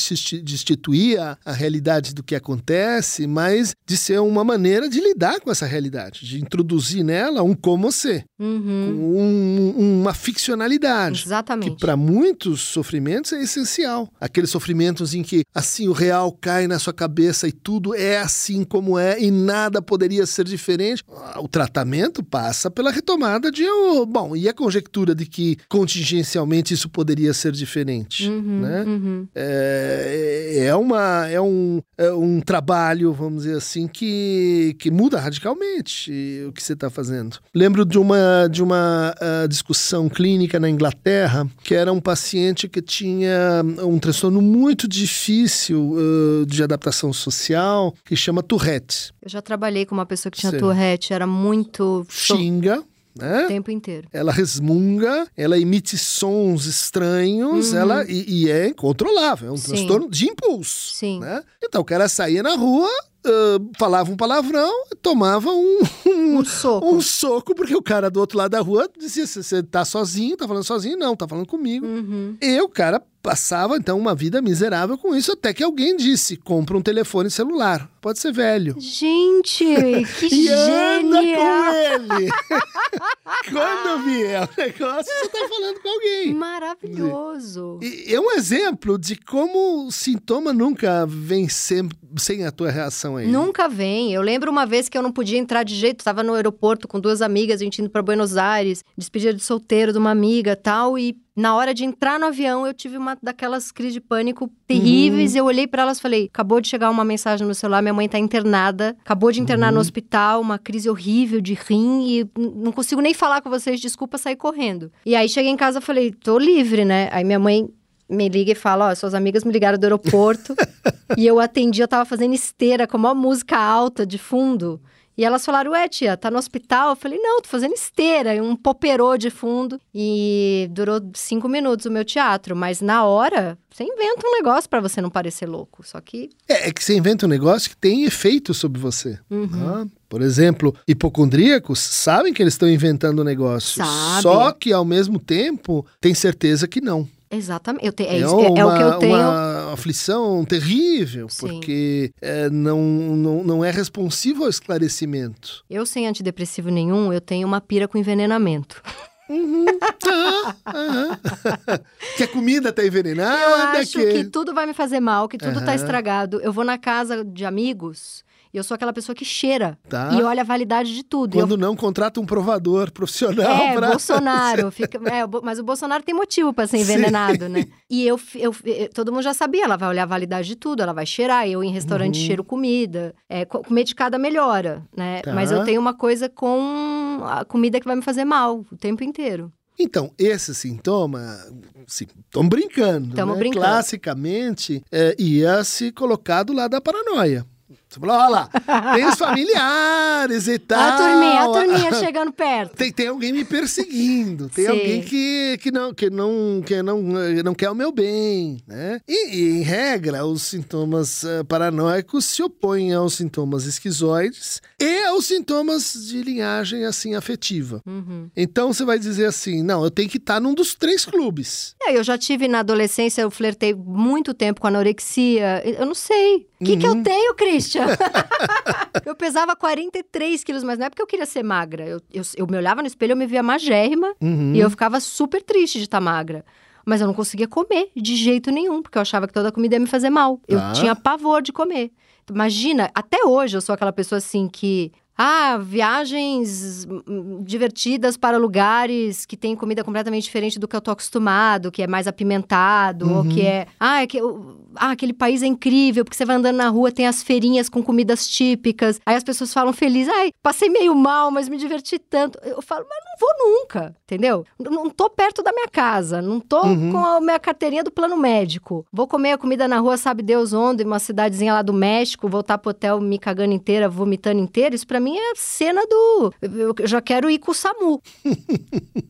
destituir- a, a realidade do que acontece, mas de ser uma maneira de lidar com essa realidade, de introduzir nela um como ser, Uhum, um- uma ficcionalidade. Que exatamente. para muitos sofrimentos é essencial. Aqueles sofrimentos em que assim o real cai na sua cabeça e tudo é assim como é e nada poderia ser diferente. O tratamento passa pela retomada de oh, bom, e a conjectura de que contingencialmente isso poderia ser diferente, Uhum, né? uhum. É, é, uma, é, um, é um trabalho, vamos dizer assim, que, que muda radicalmente o que você está fazendo. Lembro de uma, de uma ah, discussão clínica na Inglaterra, que era um paciente que tinha um transtorno muito difícil ah, de adaptação social, que chama Tourette. Eu já trabalhei com uma pessoa que tinha Sim. Tourette, era muito Xinga, né? o tempo inteiro. Ela resmunga, ela emite sons estranhos, Uhum. ela e, e é incontrolável, é um Sim. transtorno de impulso. Sim. né? Então o cara saía na rua, ah, falava um palavrão, tomava um, um, Um soco. um soco, porque o cara do outro lado da rua dizia: "Você- tá sozinho, tá falando sozinho? Não, tá falando comigo. Uhum. E o cara passava então uma vida miserável com isso, até que alguém disse: compra um telefone celular. Pode ser velho. Gente, que e anda genial! com ele. Quando vier o negócio, você tá falando com alguém. Maravilhoso. E é um exemplo de como o sintoma nunca vem sem, sem a tua reação a ele. Nunca vem. Eu lembro uma vez que eu não podia entrar de jeito, estava no aeroporto com duas amigas, a gente indo para Buenos Aires, despedida de solteiro de uma amiga tal, e na hora de entrar no avião eu tive uma daquelas crises de pânico terríveis. Eu olhei para elas e falei: acabou de chegar uma mensagem no meu celular, minha mãe tá internada, acabou de internar no hospital, uma crise horrível de rim e não consigo nem falar com vocês, desculpa, sair correndo. E aí cheguei em casa e falei: tô livre, né? Aí minha mãe me liga e fala: Ó, suas amigas me ligaram do aeroporto. e eu atendi, eu tava fazendo esteira com uma música alta de fundo. E elas falaram, ué, tia, tá no hospital? Eu falei, não, tô fazendo esteira, e um poperô de fundo. E durou cinco minutos o meu teatro. Mas na hora, você inventa um negócio pra você não parecer louco. Só que. É, é que você inventa um negócio que tem efeito sobre você. Uhum. Ah, Por exemplo, hipocondríacos sabem que eles estão inventando um negócio. Sabe. Só que, ao mesmo tempo, tem certeza que não. Exatamente. Eu te, é, isso- é- é o que eu tenho. uma aflição terrível, Sim. porque é, não, não, não é responsivo ao esclarecimento. Eu sem antidepressivo nenhum, eu tenho uma pira com envenenamento. Ah, ah. que a comida tá Eu envenenada, acho que tudo vai me fazer mal, que tudo tá Aham. estragado. Eu vou na casa de amigos eu sou aquela pessoa que cheira Tá. e olha a validade de tudo. E eu Quando não, contrata um provador profissional É, pra... Bolsonaro. Fica, é, mas o Bolsonaro tem motivo pra ser Sim. envenenado, né? E eu, eu, todo mundo já sabia, ela vai olhar a validade de tudo, ela vai cheirar. Eu em restaurante Uhum. cheiro comida. É, co- com medicada melhora, né? Tá. Mas eu tenho uma coisa com a comida que vai me fazer mal o tempo inteiro. Então, esse sintoma, estão brincando, Tamo né? brincando. Classicamente, é, ia se colocar do lado da paranoia. Você falou, olha lá, tem os familiares e tal. a turminha, a turminha chegando perto. Tem, tem alguém me perseguindo, tem Sim. alguém que, que, não, que, não, que não, não quer o meu bem, né? E, e, em regra, os sintomas eh, paranoicos se opõem aos sintomas esquizoides e aos sintomas de linhagem, assim, afetiva. Uhum. Então, você vai dizer assim, não, eu tenho que estar num dos três clubes. É, eu já tive na adolescência, eu flertei muito tempo com anorexia. Eu não sei. O que, que Uhum. eu tenho, Christian? eu pesava 43 quilos, mas não é porque eu queria ser magra. Eu, eu, eu me olhava no espelho, eu me via magérrima Uhum. e eu ficava super triste de estar magra. Mas eu não conseguia comer de jeito nenhum, porque eu achava que toda comida ia me fazer mal. Eu Tá. tinha pavor de comer. Imagina, até hoje eu sou aquela pessoa assim que. Ah, viagens hum, divertidas para lugares que tem comida completamente diferente do que eu tô acostumado, que é mais apimentado, ou que é. Ah, é que, ah, aquele país é incrível, porque você vai andando na rua, tem as feirinhas com comidas típicas. Aí as pessoas falam felizes, ai, passei meio mal, mas me diverti tanto. Eu falo, mas não vou nunca, entendeu? Não tô perto da minha casa, não tô Uhum. com a minha carteirinha do plano médico. Vou comer a comida na rua, sabe Deus onde, uma cidadezinha lá do México, voltar pro hotel me cagando inteira, vomitando inteira. Isso pra mim é cena do. Eu já quero ir com o SAMU.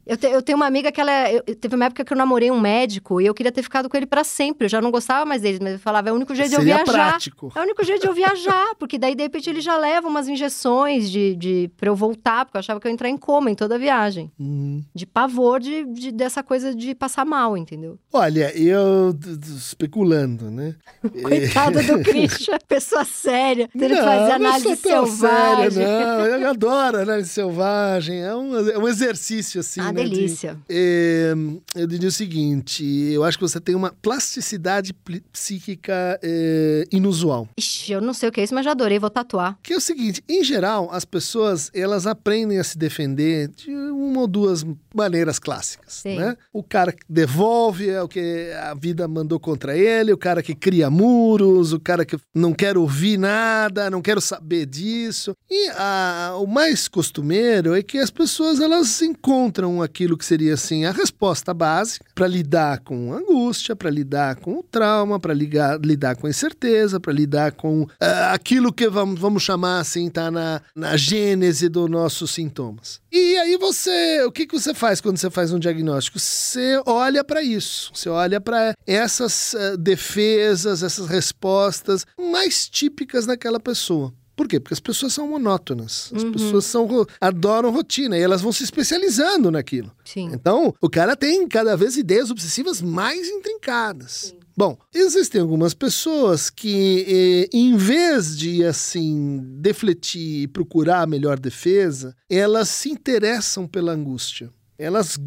eu, te- eu tenho uma amiga que ela. é- eu- teve uma época que eu namorei um médico e eu queria ter ficado com ele pra sempre. Eu já não gostava mais dele, mas eu falava, é o único jeito de eu Seria viajar. prático. É o único jeito de eu viajar, porque daí, de repente, ele já leva umas injeções de, de, pra eu voltar, porque eu achava que eu ia entrar em coma em toda a viagem. Uhum. De pavor de, de- dessa coisa de passar mal, entendeu? Olha, eu especulando, né? Coitado do Christian, pessoa séria, tendo que Não, fazer análise tão selvagem. séria, não. Eu adoro análise selvagem. É um, é um exercício, assim, Ah, né? de- delícia. É, eu diria o seguinte: eu acho que você tem uma plasticidade psíquica é, inusual. Ixi, eu não sei o que é isso, mas já adorei, vou tatuar. Que é o seguinte, em geral, as pessoas elas aprendem a se defender de uma ou duas maneiras clássicas, Sim. né? O cara que devolve é o que a vida mandou contra ele, o cara que cria muros, o cara que não quer ouvir nada, não quero saber disso. E a- o mais costumeiro é que as pessoas elas encontram aquilo que seria assim a resposta básica para lidar com a angústia, para lidar com o trauma, para lidar com a incerteza, para lidar com ah, aquilo que vamos, vamos chamar assim, tá na, na gênese dos nossos sintomas. E aí você, o que, que você faz quando você faz um diagnóstico? Você olha para isso, você olha para essas ah, defesas, essas respostas mais típicas daquela pessoa. Por quê? Porque as pessoas são monótonas. As uhum. pessoas são, adoram rotina e elas vão se especializando naquilo. Sim. Então, o cara tem cada vez ideias obsessivas mais intrincadas. Sim. Bom, existem algumas pessoas que, eh, em vez de assim defletir e procurar a melhor defesa, elas se interessam pela angústia. Elas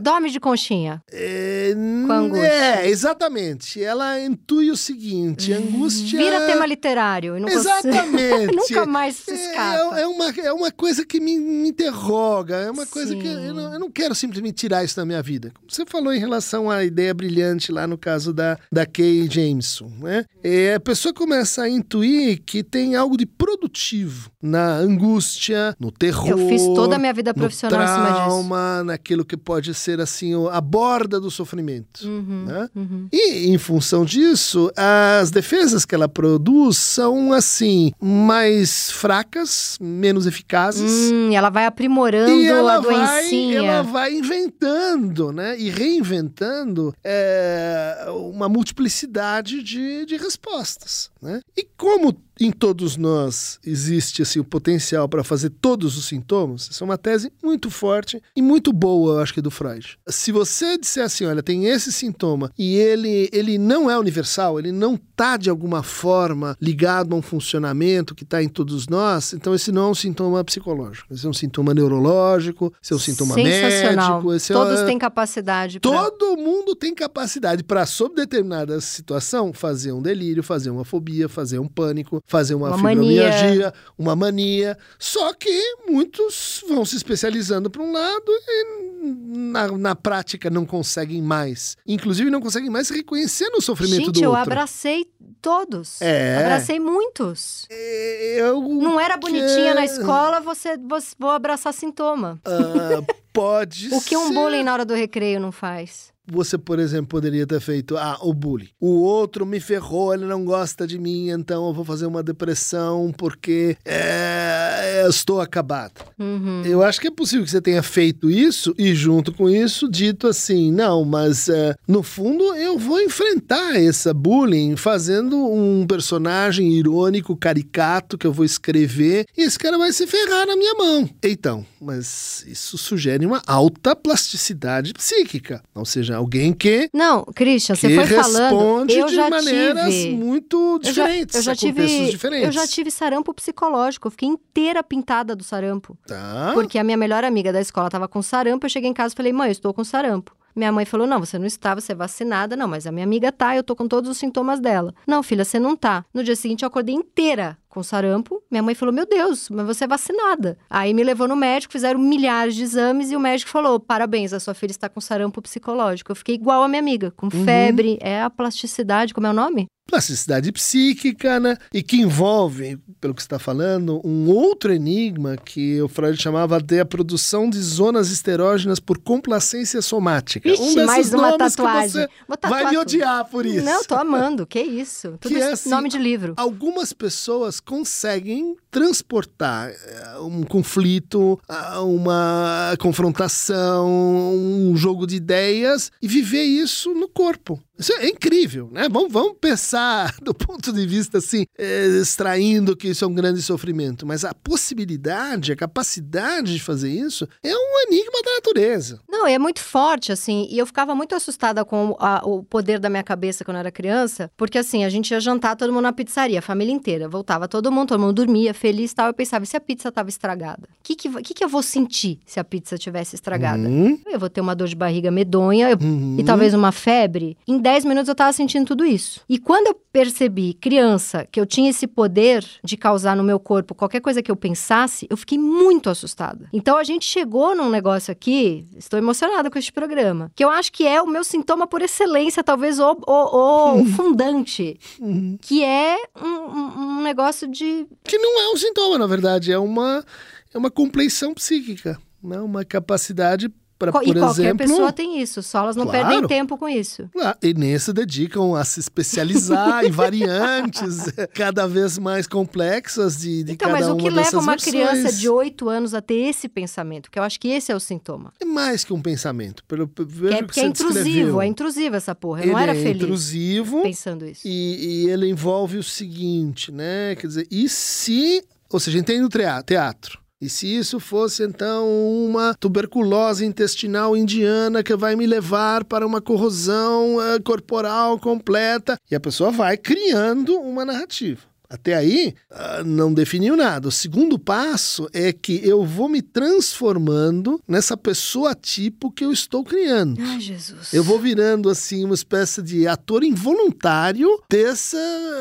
dorme de conchinha. É, com angústia. É, exatamente. Ela intui o seguinte: angústia. Vira tema literário. Não exatamente. Nunca mais se é, escapa. É, é, uma, é uma coisa que me, me interroga. É uma coisa Sim. que eu não, eu não, quero simplesmente tirar isso da minha vida. Como você falou em relação à ideia brilhante lá no caso da, da Kay Jameson. Né? É, a pessoa começa a intuir que tem algo de produtivo na angústia, no terror. Eu fiz toda a minha vida profissional no trauma, em cima disso aquilo que pode ser assim a borda do sofrimento. Uhum, né? uhum. E em função disso, as defesas que ela produz são assim mais fracas, menos eficazes. Hum, ela vai aprimorando e ela a doencinha. Vai, ela vai inventando, né? E reinventando é, uma multiplicidade de, de respostas, né? E como em todos nós existe assim, o potencial para fazer todos os sintomas, essa é uma tese muito forte e muito boa, eu acho que, do Freud. Se você disser assim, olha, tem esse sintoma e ele, ele não é universal, ele não está de alguma forma ligado a um funcionamento que está em todos nós, então esse não é um sintoma psicológico, esse é um sintoma neurológico, esse é um sintoma médico. Esse Todos é... têm capacidade. Pra... Todo mundo tem capacidade para, sob determinada situação, fazer um delírio, fazer uma fobia, fazer um pânico, fazer uma, uma fibromialgia, mania. uma mania. Só que muitos vão se especializando para um lado e na, na prática não conseguem mais. Inclusive não conseguem mais reconhecer no sofrimento Gente, do outro. eu abracei todos. É. Abracei muitos. É, eu não era bonitinha que... na escola, você, você vou abraçar sintoma. Uh, pode O que um bullying na hora do recreio não faz? Você, por exemplo, poderia ter feito ah, o bullying. O outro me ferrou, ele não gosta de mim, então eu vou fazer uma depressão porque é, eu estou acabado. Uhum. Eu acho que é possível que você tenha feito isso e, junto com isso, dito assim: não, mas é, no fundo eu vou enfrentar essa bullying fazendo um personagem irônico, caricato que eu vou escrever e esse cara vai se ferrar na minha mão. Então, mas isso sugere uma alta plasticidade psíquica. Ou seja, alguém que. Não, Christian, você foi falando. Eu de já maneiras tive... muito diferentes. Eu já, eu já tive, diferentes. Eu já tive sarampo psicológico. Eu fiquei inteira pintada do sarampo. Tá. Porque a minha melhor amiga da escola estava com sarampo. Eu cheguei em casa e falei, mãe, eu estou com sarampo. Minha mãe falou: não, você não está, você é vacinada. Não, mas a minha amiga tá, eu tô com todos os sintomas dela. Não, filha, você não tá. No dia seguinte, eu acordei inteira com sarampo. Minha mãe falou: Meu Deus, mas você é vacinada. Aí me levou no médico, fizeram milhares de exames e o médico falou: Parabéns, a sua filha está com sarampo psicológico. Eu fiquei igual a minha amiga, com uhum. febre. É a plasticidade, como é o nome? plasticidade psíquica, né? E que envolve, pelo que está falando, um outro enigma que o Freud chamava de a produção de zonas esterógenas por complacência somática. Ixi, um desses mais uma nomes tatuagem. que você vai me odiar por isso. Não, tô amando. Que isso? Tudo que é, assim, nome de livro. Algumas pessoas conseguem transportar eh, um conflito, uma confrontação, um jogo de ideias e viver isso no corpo. Isso é incrível, né? Vamos, vamos pensar do ponto de vista assim, é, extraindo que isso é um grande sofrimento. Mas a possibilidade, a capacidade de fazer isso é um enigma da natureza. Não, é muito forte, assim. E eu ficava muito assustada com a, o poder da minha cabeça quando eu era criança, porque assim, a gente ia jantar todo mundo na pizzaria, a família inteira. Voltava todo mundo, todo mundo dormia feliz e tal. Eu pensava, e se a pizza estava estragada? O que, que, que, que, eu vou sentir se a pizza tivesse estragada? Uhum. Eu vou ter uma dor de barriga medonha eu, uhum. e talvez uma febre. Em 10 minutos eu tava sentindo tudo isso. E quando eu percebi, criança, que eu tinha esse poder de causar no meu corpo qualquer coisa que eu pensasse, eu fiquei muito assustada. Então a gente chegou num negócio aqui, estou emocionada com este programa, que eu acho que é o meu sintoma por excelência, talvez o, o, o fundante, uhum. que é um, um negócio de. Que não é um sintoma, na verdade, é uma, é uma compleição psíquica, né? uma capacidade para, por e qualquer exemplo, pessoa tem isso, só elas não claro, perdem tempo com isso. E nem se dedicam a se especializar em variantes cada vez mais complexas de, de então, cada mas o que leva uma versões. criança de 8 anos a ter esse pensamento? Que eu acho que esse é o sintoma. É mais que um pensamento. Pelo, que é, porque é intrusivo, descreveu. é intrusivo essa porra. Eu ele não era é feliz. intrusivo. Pensando isso. E, e ele envolve o seguinte, né? Quer dizer, e se Ou seja, entende o teatro. E se isso fosse então uma tuberculose intestinal indiana que vai me levar para uma corrosão uh, corporal completa, e a pessoa vai criando uma narrativa. Até aí, uh, não definiu nada. O segundo passo é que eu vou me transformando nessa pessoa tipo que eu estou criando. Ai, Jesus. Eu vou virando, assim, uma espécie de ator involuntário desse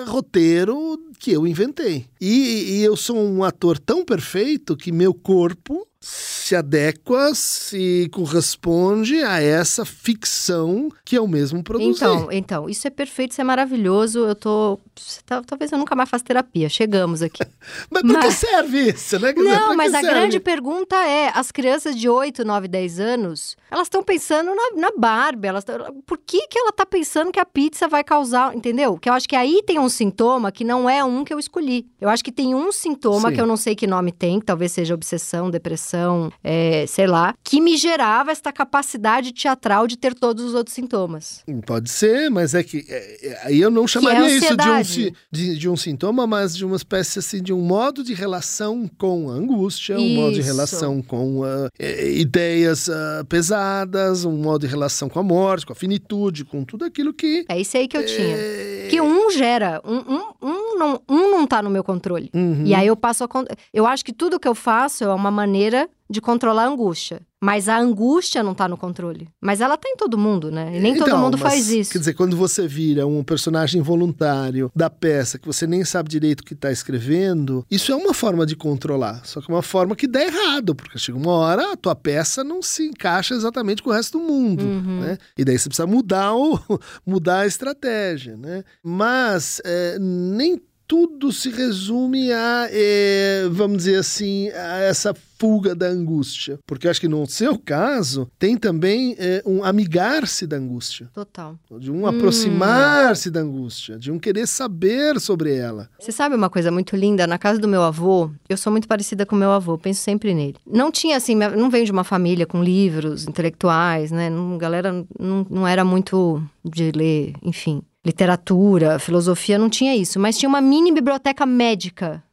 roteiro que eu inventei. E, e eu sou um ator tão perfeito que meu corpo se adequa, se corresponde a essa ficção que eu mesmo produzi. Então, então, isso é perfeito, isso é maravilhoso. Eu tô. Talvez eu nunca mais faça terapia. Chegamos aqui. mas para que serve isso, né? Quer não, dizer, mas a serve? grande pergunta é: as crianças de 8, 9, 10 anos, elas estão pensando na, na Barbie. Elas tão, por que, que ela tá pensando que a pizza vai causar. Entendeu? Que eu acho que aí tem um sintoma que não é um que eu escolhi. Eu acho que tem um sintoma Sim. que eu não sei que nome tem, que talvez seja obsessão, depressão é, sei lá, que me gerava esta capacidade teatral de ter todos os outros sintomas. Pode ser, mas é que é, é, aí eu não é chamaria é isso de um, de, de, um sintoma, mas de uma espécie assim de um modo de relação com a angústia, isso. um modo de relação com uh, ideias uh, pesadas, um modo de relação com a morte, com a finitude, com tudo aquilo que. É isso aí que eu tinha. Que um gera, um, um, um, não, um não tá no meu controle. Uhum. E aí eu passo a. Eu acho que tudo que eu faço é uma maneira de controlar a angústia. Mas a angústia não tá no controle. Mas ela tá em todo mundo, né? E nem então, todo mundo mas, faz isso. Quer dizer, quando você vira um personagem voluntário da peça que você nem sabe direito o que tá escrevendo, isso é uma forma de controlar. Só que é uma forma que dá errado, porque chega uma hora a tua peça não se encaixa exatamente com o resto do mundo, uhum. né? E daí você precisa mudar, o, mudar a estratégia, né? Mas é, nem tudo se resume a, é, vamos dizer assim, a essa fuga da angústia. Porque eu acho que no seu caso tem também é, um amigar-se da angústia. Total. De um hum. aproximar-se da angústia, de um querer saber sobre ela. Você sabe uma coisa muito linda? Na casa do meu avô, eu sou muito parecida com meu avô, penso sempre nele. Não tinha assim, não venho de uma família com livros intelectuais, né? Não, galera não, não era muito de ler, enfim literatura, filosofia, não tinha isso. Mas tinha uma mini biblioteca médica.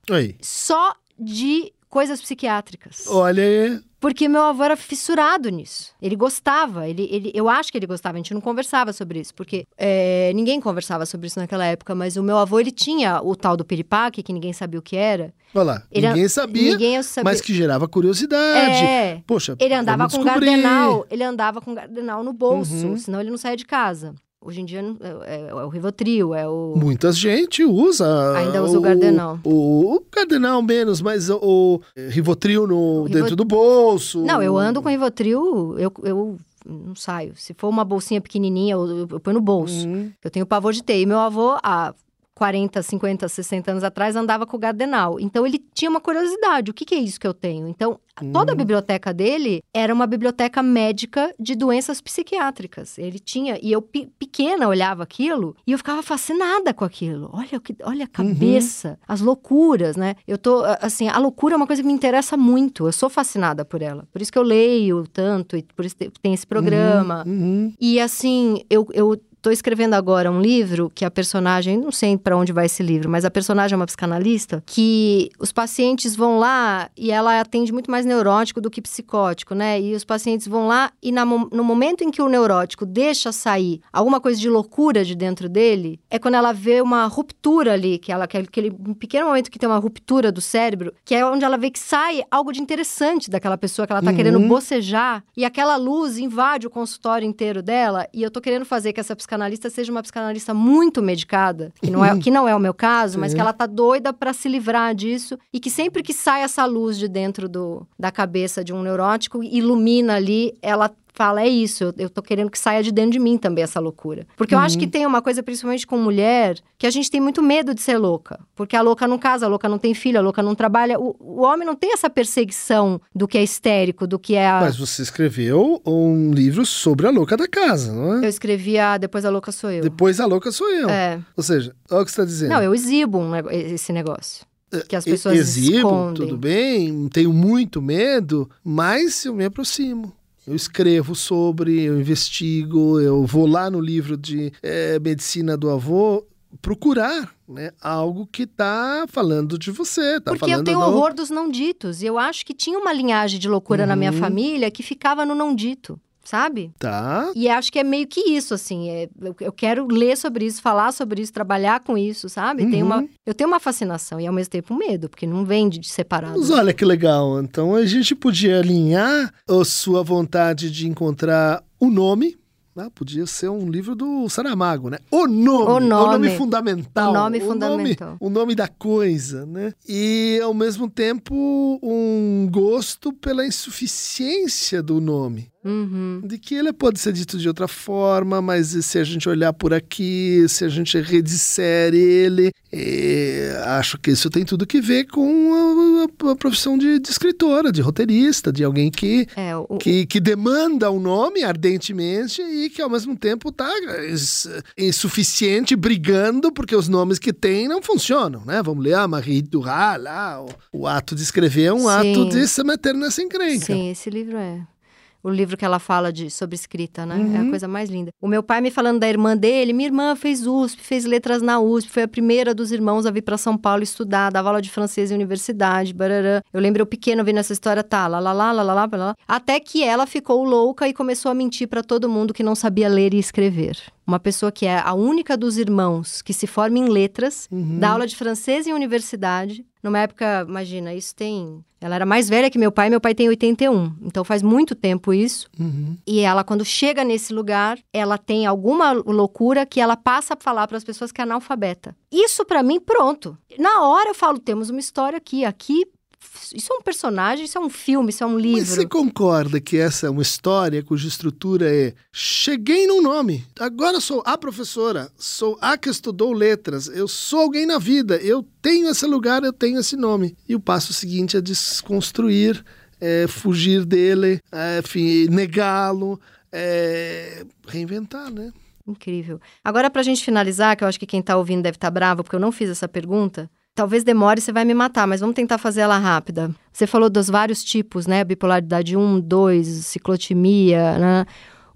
Só de coisas psiquiátricas. Olha aí. Porque meu avô era fissurado nisso. Ele gostava, ele, ele, eu acho que ele gostava, a gente não conversava sobre isso, porque é, ninguém conversava sobre isso naquela época, mas o meu avô, ele tinha o tal do piripaque, que ninguém sabia o que era. Olha lá, ele, ninguém, sabia, ninguém sabia, mas que gerava curiosidade. É, Poxa, ele andava com gardenal, ele andava com gardenal no bolso, uhum. senão ele não saía de casa. Hoje em dia é, é, é, o Rivotril, é o. Muita gente usa. Ainda usa o, o Gardenal. O, o Gardenal menos, mas o, o Rivotril no, o dentro do bolso. Não, eu ando com Rivotril, eu, eu não saio. Se for uma bolsinha pequenininha, eu, eu, eu ponho no bolso. Uhum. Eu tenho pavor de ter. E meu avô, há 40, 50, 60 anos atrás, andava com o Gardenal. Então ele tinha uma curiosidade: o que, que é isso que eu tenho? Então Toda a hum. biblioteca dele era uma biblioteca médica de doenças psiquiátricas. Ele tinha, e eu pequena olhava aquilo e eu ficava fascinada com aquilo. Olha, olha a uhum. cabeça, uhum. as loucuras, né? Eu tô, assim, a loucura é uma coisa que me interessa muito. Eu sou fascinada por ela. Por isso que eu leio tanto e por isso tem esse programa. Uhum. Uhum. E assim, eu, eu Estou escrevendo agora um livro que a personagem, não sei para onde vai esse livro, mas a personagem é uma psicanalista que os pacientes vão lá e ela atende muito mais neurótico do que psicótico, né? E os pacientes vão lá e na, no momento em que o neurótico deixa sair alguma coisa de loucura de dentro dele, é quando ela vê uma ruptura ali, que ela que aquele pequeno momento que tem uma ruptura do cérebro, que é onde ela vê que sai algo de interessante daquela pessoa que ela está uhum. querendo bocejar e aquela luz invade o consultório inteiro dela e eu tô querendo fazer que essa psicanalista seja uma psicanalista muito medicada, que não é, que não é o meu caso, mas que ela tá doida para se livrar disso e que sempre que sai essa luz de dentro do, da cabeça de um neurótico, ilumina ali, ela fala, é isso, eu, eu tô querendo que saia de dentro de mim também essa loucura. Porque eu acho que uhum. tem uma coisa, principalmente com mulher, que a gente tem muito medo de ser louca. Porque a louca não casa, a louca não tem filho, a louca não trabalha. O, o homem não tem essa perseguição do que é histérico, do que é a... Mas você escreveu um livro sobre a louca da casa, não é? Eu escrevi a Depois a Louca Sou Eu. Depois a Louca Sou Eu. É. Ou seja, olha o que você está dizendo. Não, eu exibo um, esse negócio que as pessoas Exibo, escondem. tudo bem, tenho muito medo, mas eu me aproximo. Eu escrevo sobre, eu investigo, eu vou lá no livro de é, medicina do avô procurar né, algo que está falando de você. Tá Porque eu tenho do... horror dos não ditos. E eu acho que tinha uma linhagem de loucura uhum. na minha uhum. família que ficava no não dito sabe? Tá. E acho que é meio que isso, assim. É, eu, eu, quero ler sobre isso, falar sobre isso, trabalhar com isso, sabe? Uhum. Tem uma, eu tenho uma fascinação e ao mesmo tempo um medo, porque não vem de separado. Mas olha que legal. Então a gente podia alinhar a sua vontade de encontrar o nome ah, podia ser um livro do Saramago, né? O nome, o nome, o nome fundamental. O nome fundamental. O nome, o nome da coisa, né? E, ao mesmo tempo, um gosto pela insuficiência do nome. Uhum. De que ele pode ser dito de outra forma, mas se a gente olhar por aqui, se a gente redisser ele, é, acho que isso tem tudo que ver com a, a, a profissão de, de, escritora, de roteirista, de alguém que, é, o... que, que, demanda um nome ardentemente e que ao mesmo tempo está insuficiente, brigando, porque os nomes que tem não funcionam, né? Vamos ler a Marie Duras lá, o, o ato de escrever é um Sim. ato de se meter nessa encrenca. Sim, esse livro é o livro que ela fala de sobre escrita, né? Uhum. É a uhum. coisa mais linda. O meu pai me falando da irmã dele, minha irmã fez USP, fez letras na USP, foi a primeira dos irmãos a vir para São Paulo estudar, dava aula de francês em universidade, barará. Eu lembro eu pequeno vendo essa história, tá, lá, lá, lá, lá, lá, lá, lá, até que ela ficou louca e começou a mentir para todo mundo que não sabia ler e escrever uma pessoa que é a única dos irmãos que se forma em letras, uhum. dá aula de francês em universidade. Numa época, imagina, isso tem. Ela era mais velha que meu pai, meu pai tem 81. Então faz muito tempo isso. Uhum. E ela, quando chega nesse lugar, ela tem alguma loucura que ela passa a falar para as pessoas que é analfabeta. Isso para mim, pronto. Na hora eu falo, temos uma história aqui. Aqui isso é um personagem, isso é um filme, isso é um livro. Mas você concorda que essa é uma história cuja estrutura é cheguei num nome, agora sou a professora, sou a que estudou letras, eu sou alguém na vida, eu tenho esse lugar, eu tenho esse nome. E o passo seguinte é desconstruir, é, fugir dele, é, negá-lo, é, reinventar, né? Incrível. Agora, para a gente finalizar, que eu acho que quem está ouvindo deve estar tá bravo, porque eu não fiz essa pergunta. Talvez demore, você vai me matar, mas vamos tentar fazer ela rápida. Você falou dos vários tipos, né? Bipolaridade 1, 2, ciclotimia, né?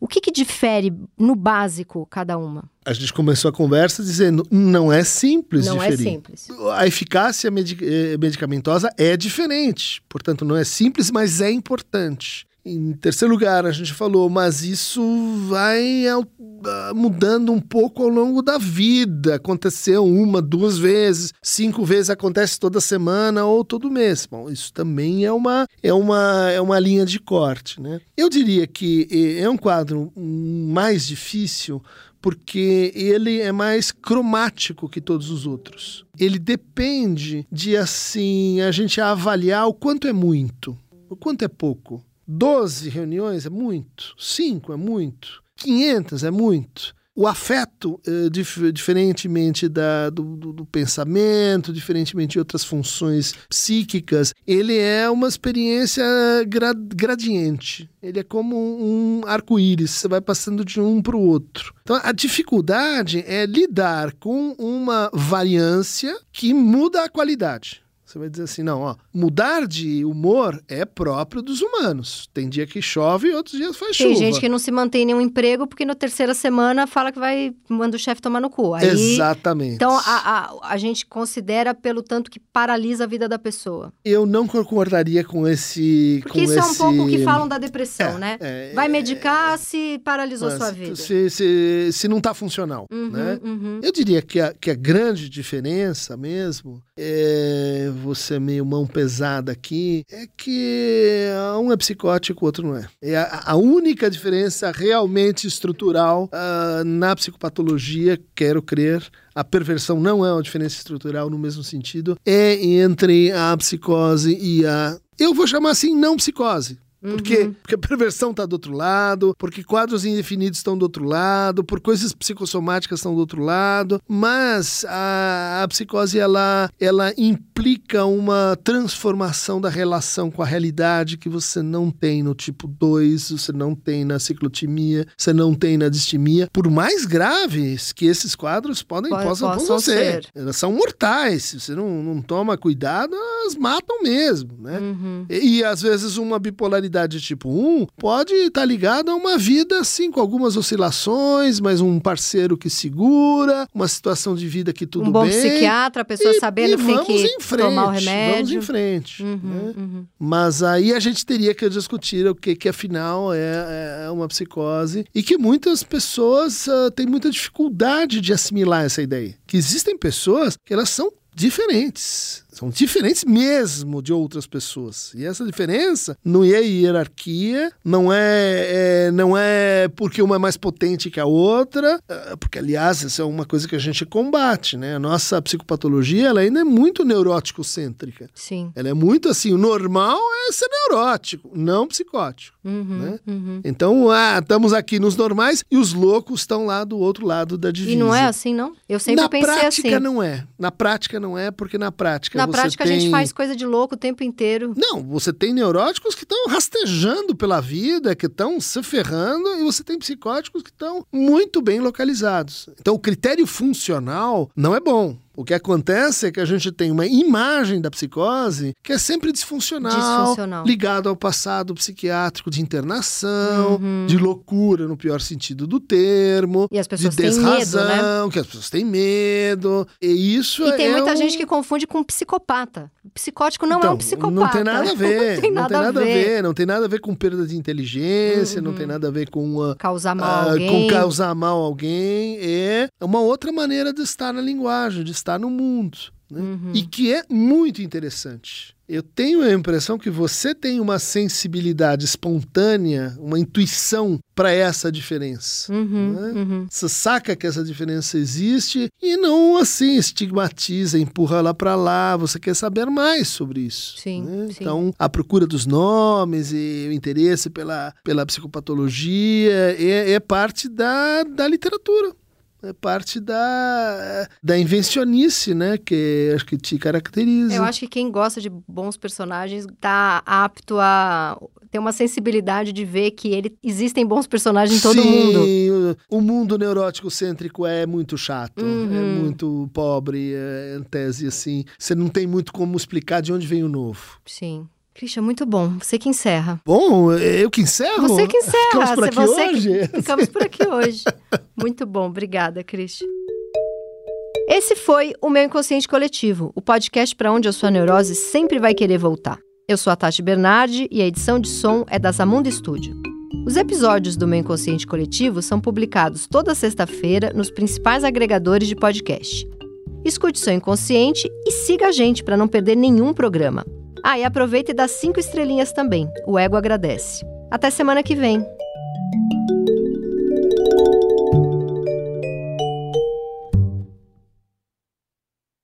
O que, que difere no básico cada uma? A gente começou a conversa dizendo não é simples não é diferir. Não é simples. A eficácia eh, medicamentosa é diferente, portanto não é simples, mas é importante. Em terceiro lugar, a gente falou, mas isso vai ah, mudando um pouco ao longo da vida. Aconteceu uma, duas vezes, cinco vezes acontece toda semana ou todo mês. Bom, isso também é uma, é uma, é uma linha de corte, né? Eu diria que é um quadro mais difícil porque ele é mais cromático que todos os outros. Ele depende de assim a gente avaliar o quanto é muito, o quanto é pouco. 12 reuniões é muito, 5 é muito, 500 é muito. O afeto, eh, dif diferentemente da, do, do, do, pensamento, diferentemente de outras funções psíquicas, ele é uma experiência gra gradiente. Ele é como um arco-íris, você vai passando de um para o outro. Então, a dificuldade é lidar com uma variância que muda a qualidade. Você vai dizer assim, não, ó, mudar de humor é próprio dos humanos. Tem dia que chove e outros dias faz Tem chuva. Tem gente que não se mantém em nenhum emprego porque na terceira semana fala que vai manda o chefe tomar no cu. Aí, Exatamente. Então a, a, a gente considera pelo tanto que paralisa a vida da pessoa. Eu não concordaria com esse. Porque com isso esse... é um pouco o que falam da depressão, é, né? É, vai medicar se paralisou sua vida. Se, se, se não está funcional. Uhum, né? Uhum. Eu diria que a, que a grande diferença mesmo é você meio mão pesada aqui, é que um é psicótico, o outro não é. É a, a única diferença realmente estrutural uh, na psicopatologia, quero crer, a perversão não é uma diferença estrutural no mesmo sentido, é entre a psicose e a. Eu vou chamar assim, não psicose. Por quê? Uhum. Porque a perversão está do outro lado, porque quadros indefinidos estão do outro lado, por coisas psicossomáticas estão do outro lado, mas a, a psicose ela, ela implica uma transformação da relação com a realidade que você não tem no tipo 2, você não tem na ciclotimia, você não tem na distimia, por mais graves que esses quadros podem Pode, possam, possam ser. ser. Elas são mortais, se você não, não toma cuidado, elas matam mesmo, né? Uhum. E, e às vezes uma bipolaridade personalidade tipo 1 pode estar tá ligada a uma vida assim, com algumas oscilações, mas um parceiro que segura, uma situação de vida que tudo bem. Um bom bem, psiquiatra, a pessoa e, sabendo e que tem que frente, tomar o remédio. Vamos em frente. Uhum, né? uhum. Mas aí a gente teria que discutir o que, que afinal é, é uma psicose e que muitas pessoas uh, têm muita dificuldade de assimilar essa ideia. Que existem pessoas que elas são diferentes. São diferentes mesmo de outras pessoas. E essa diferença não é hierarquia, não é, é, não é porque uma é mais potente que a outra, é, porque, aliás, essa é uma coisa que a gente combate, né? A nossa psicopatologia ela ainda é muito neurótico-cêntrica. Sim. Ela é muito assim, o normal é ser neurótico, não psicótico. Uhum, né? uhum. Então, ah, estamos aqui nos normais e os loucos estão lá do outro lado da divisa. E não é assim, não? Eu sempre na pensei prática assim. não é. Na prática não é, porque na prática Na prática tem... a gente faz coisa de louco o tempo inteiro. Não, você tem neuróticos que estão rastejando pela vida, que estão se ferrando, e você tem psicóticos que estão muito bem localizados. Então, o critério funcional não é bom. O que acontece é que a gente tem uma imagem da psicose que é sempre disfuncional, Disfuncional. ligado ao passado psiquiátrico de internação, Uhum. de loucura no pior sentido do termo, E as pessoas de têm medo, né? desrazão, que as pessoas têm medo. E isso E tem é muita um- gente que confunde com psicopata. O psicótico não é um então, psicopata. Não tem nada a ver. não tem nada, a ver. Não tem nada a ver com perda de inteligência, não Uhum. tem nada a ver com, uh, Causar mal a ah, alguém. com causar mal a alguém. É uma outra maneira de estar na linguagem, de estar no mundo. né? Uhum. E que é muito interessante. Eu tenho a impressão que você tem uma sensibilidade espontânea, uma intuição para essa diferença. Uhum, né? uhum. Você saca que essa diferença existe e não assim estigmatiza, empurra lá para lá. Você quer saber mais sobre isso. Sim, né? sim. Então, a procura dos nomes e o interesse pela, pela psicopatologia é, é parte da, da literatura. É parte da, da invencionice, né? Que acho que te caracteriza. Eu acho que quem gosta de bons personagens tá apto a ter uma sensibilidade de ver que ele existem bons personagens em todo Sim, mundo. O, o mundo neurótico cêntrico é muito chato, Uhum. é muito pobre, é em tese assim. Você não tem muito como explicar de onde vem o novo. Sim. Christian, muito bom. Você que encerra. Bom, eu que encerro? Você que encerra. Ficamos por aqui você que- hoje? Ficamos por aqui hoje. Muito bom. Obrigada, Christian. Esse foi o Meu Inconsciente Coletivo, o podcast para onde a sua neurose sempre vai querer voltar. Eu sou a Tati Bernardi e a edição de som é da Zamunda Studio. Os episódios do Meu Inconsciente Coletivo são publicados toda sexta-feira nos principais agregadores de podcast. Escute seu inconsciente e siga a gente para não perder nenhum programa. Ah, e aproveita e dá cinco estrelinhas também. O ego agradece. Até semana que vem.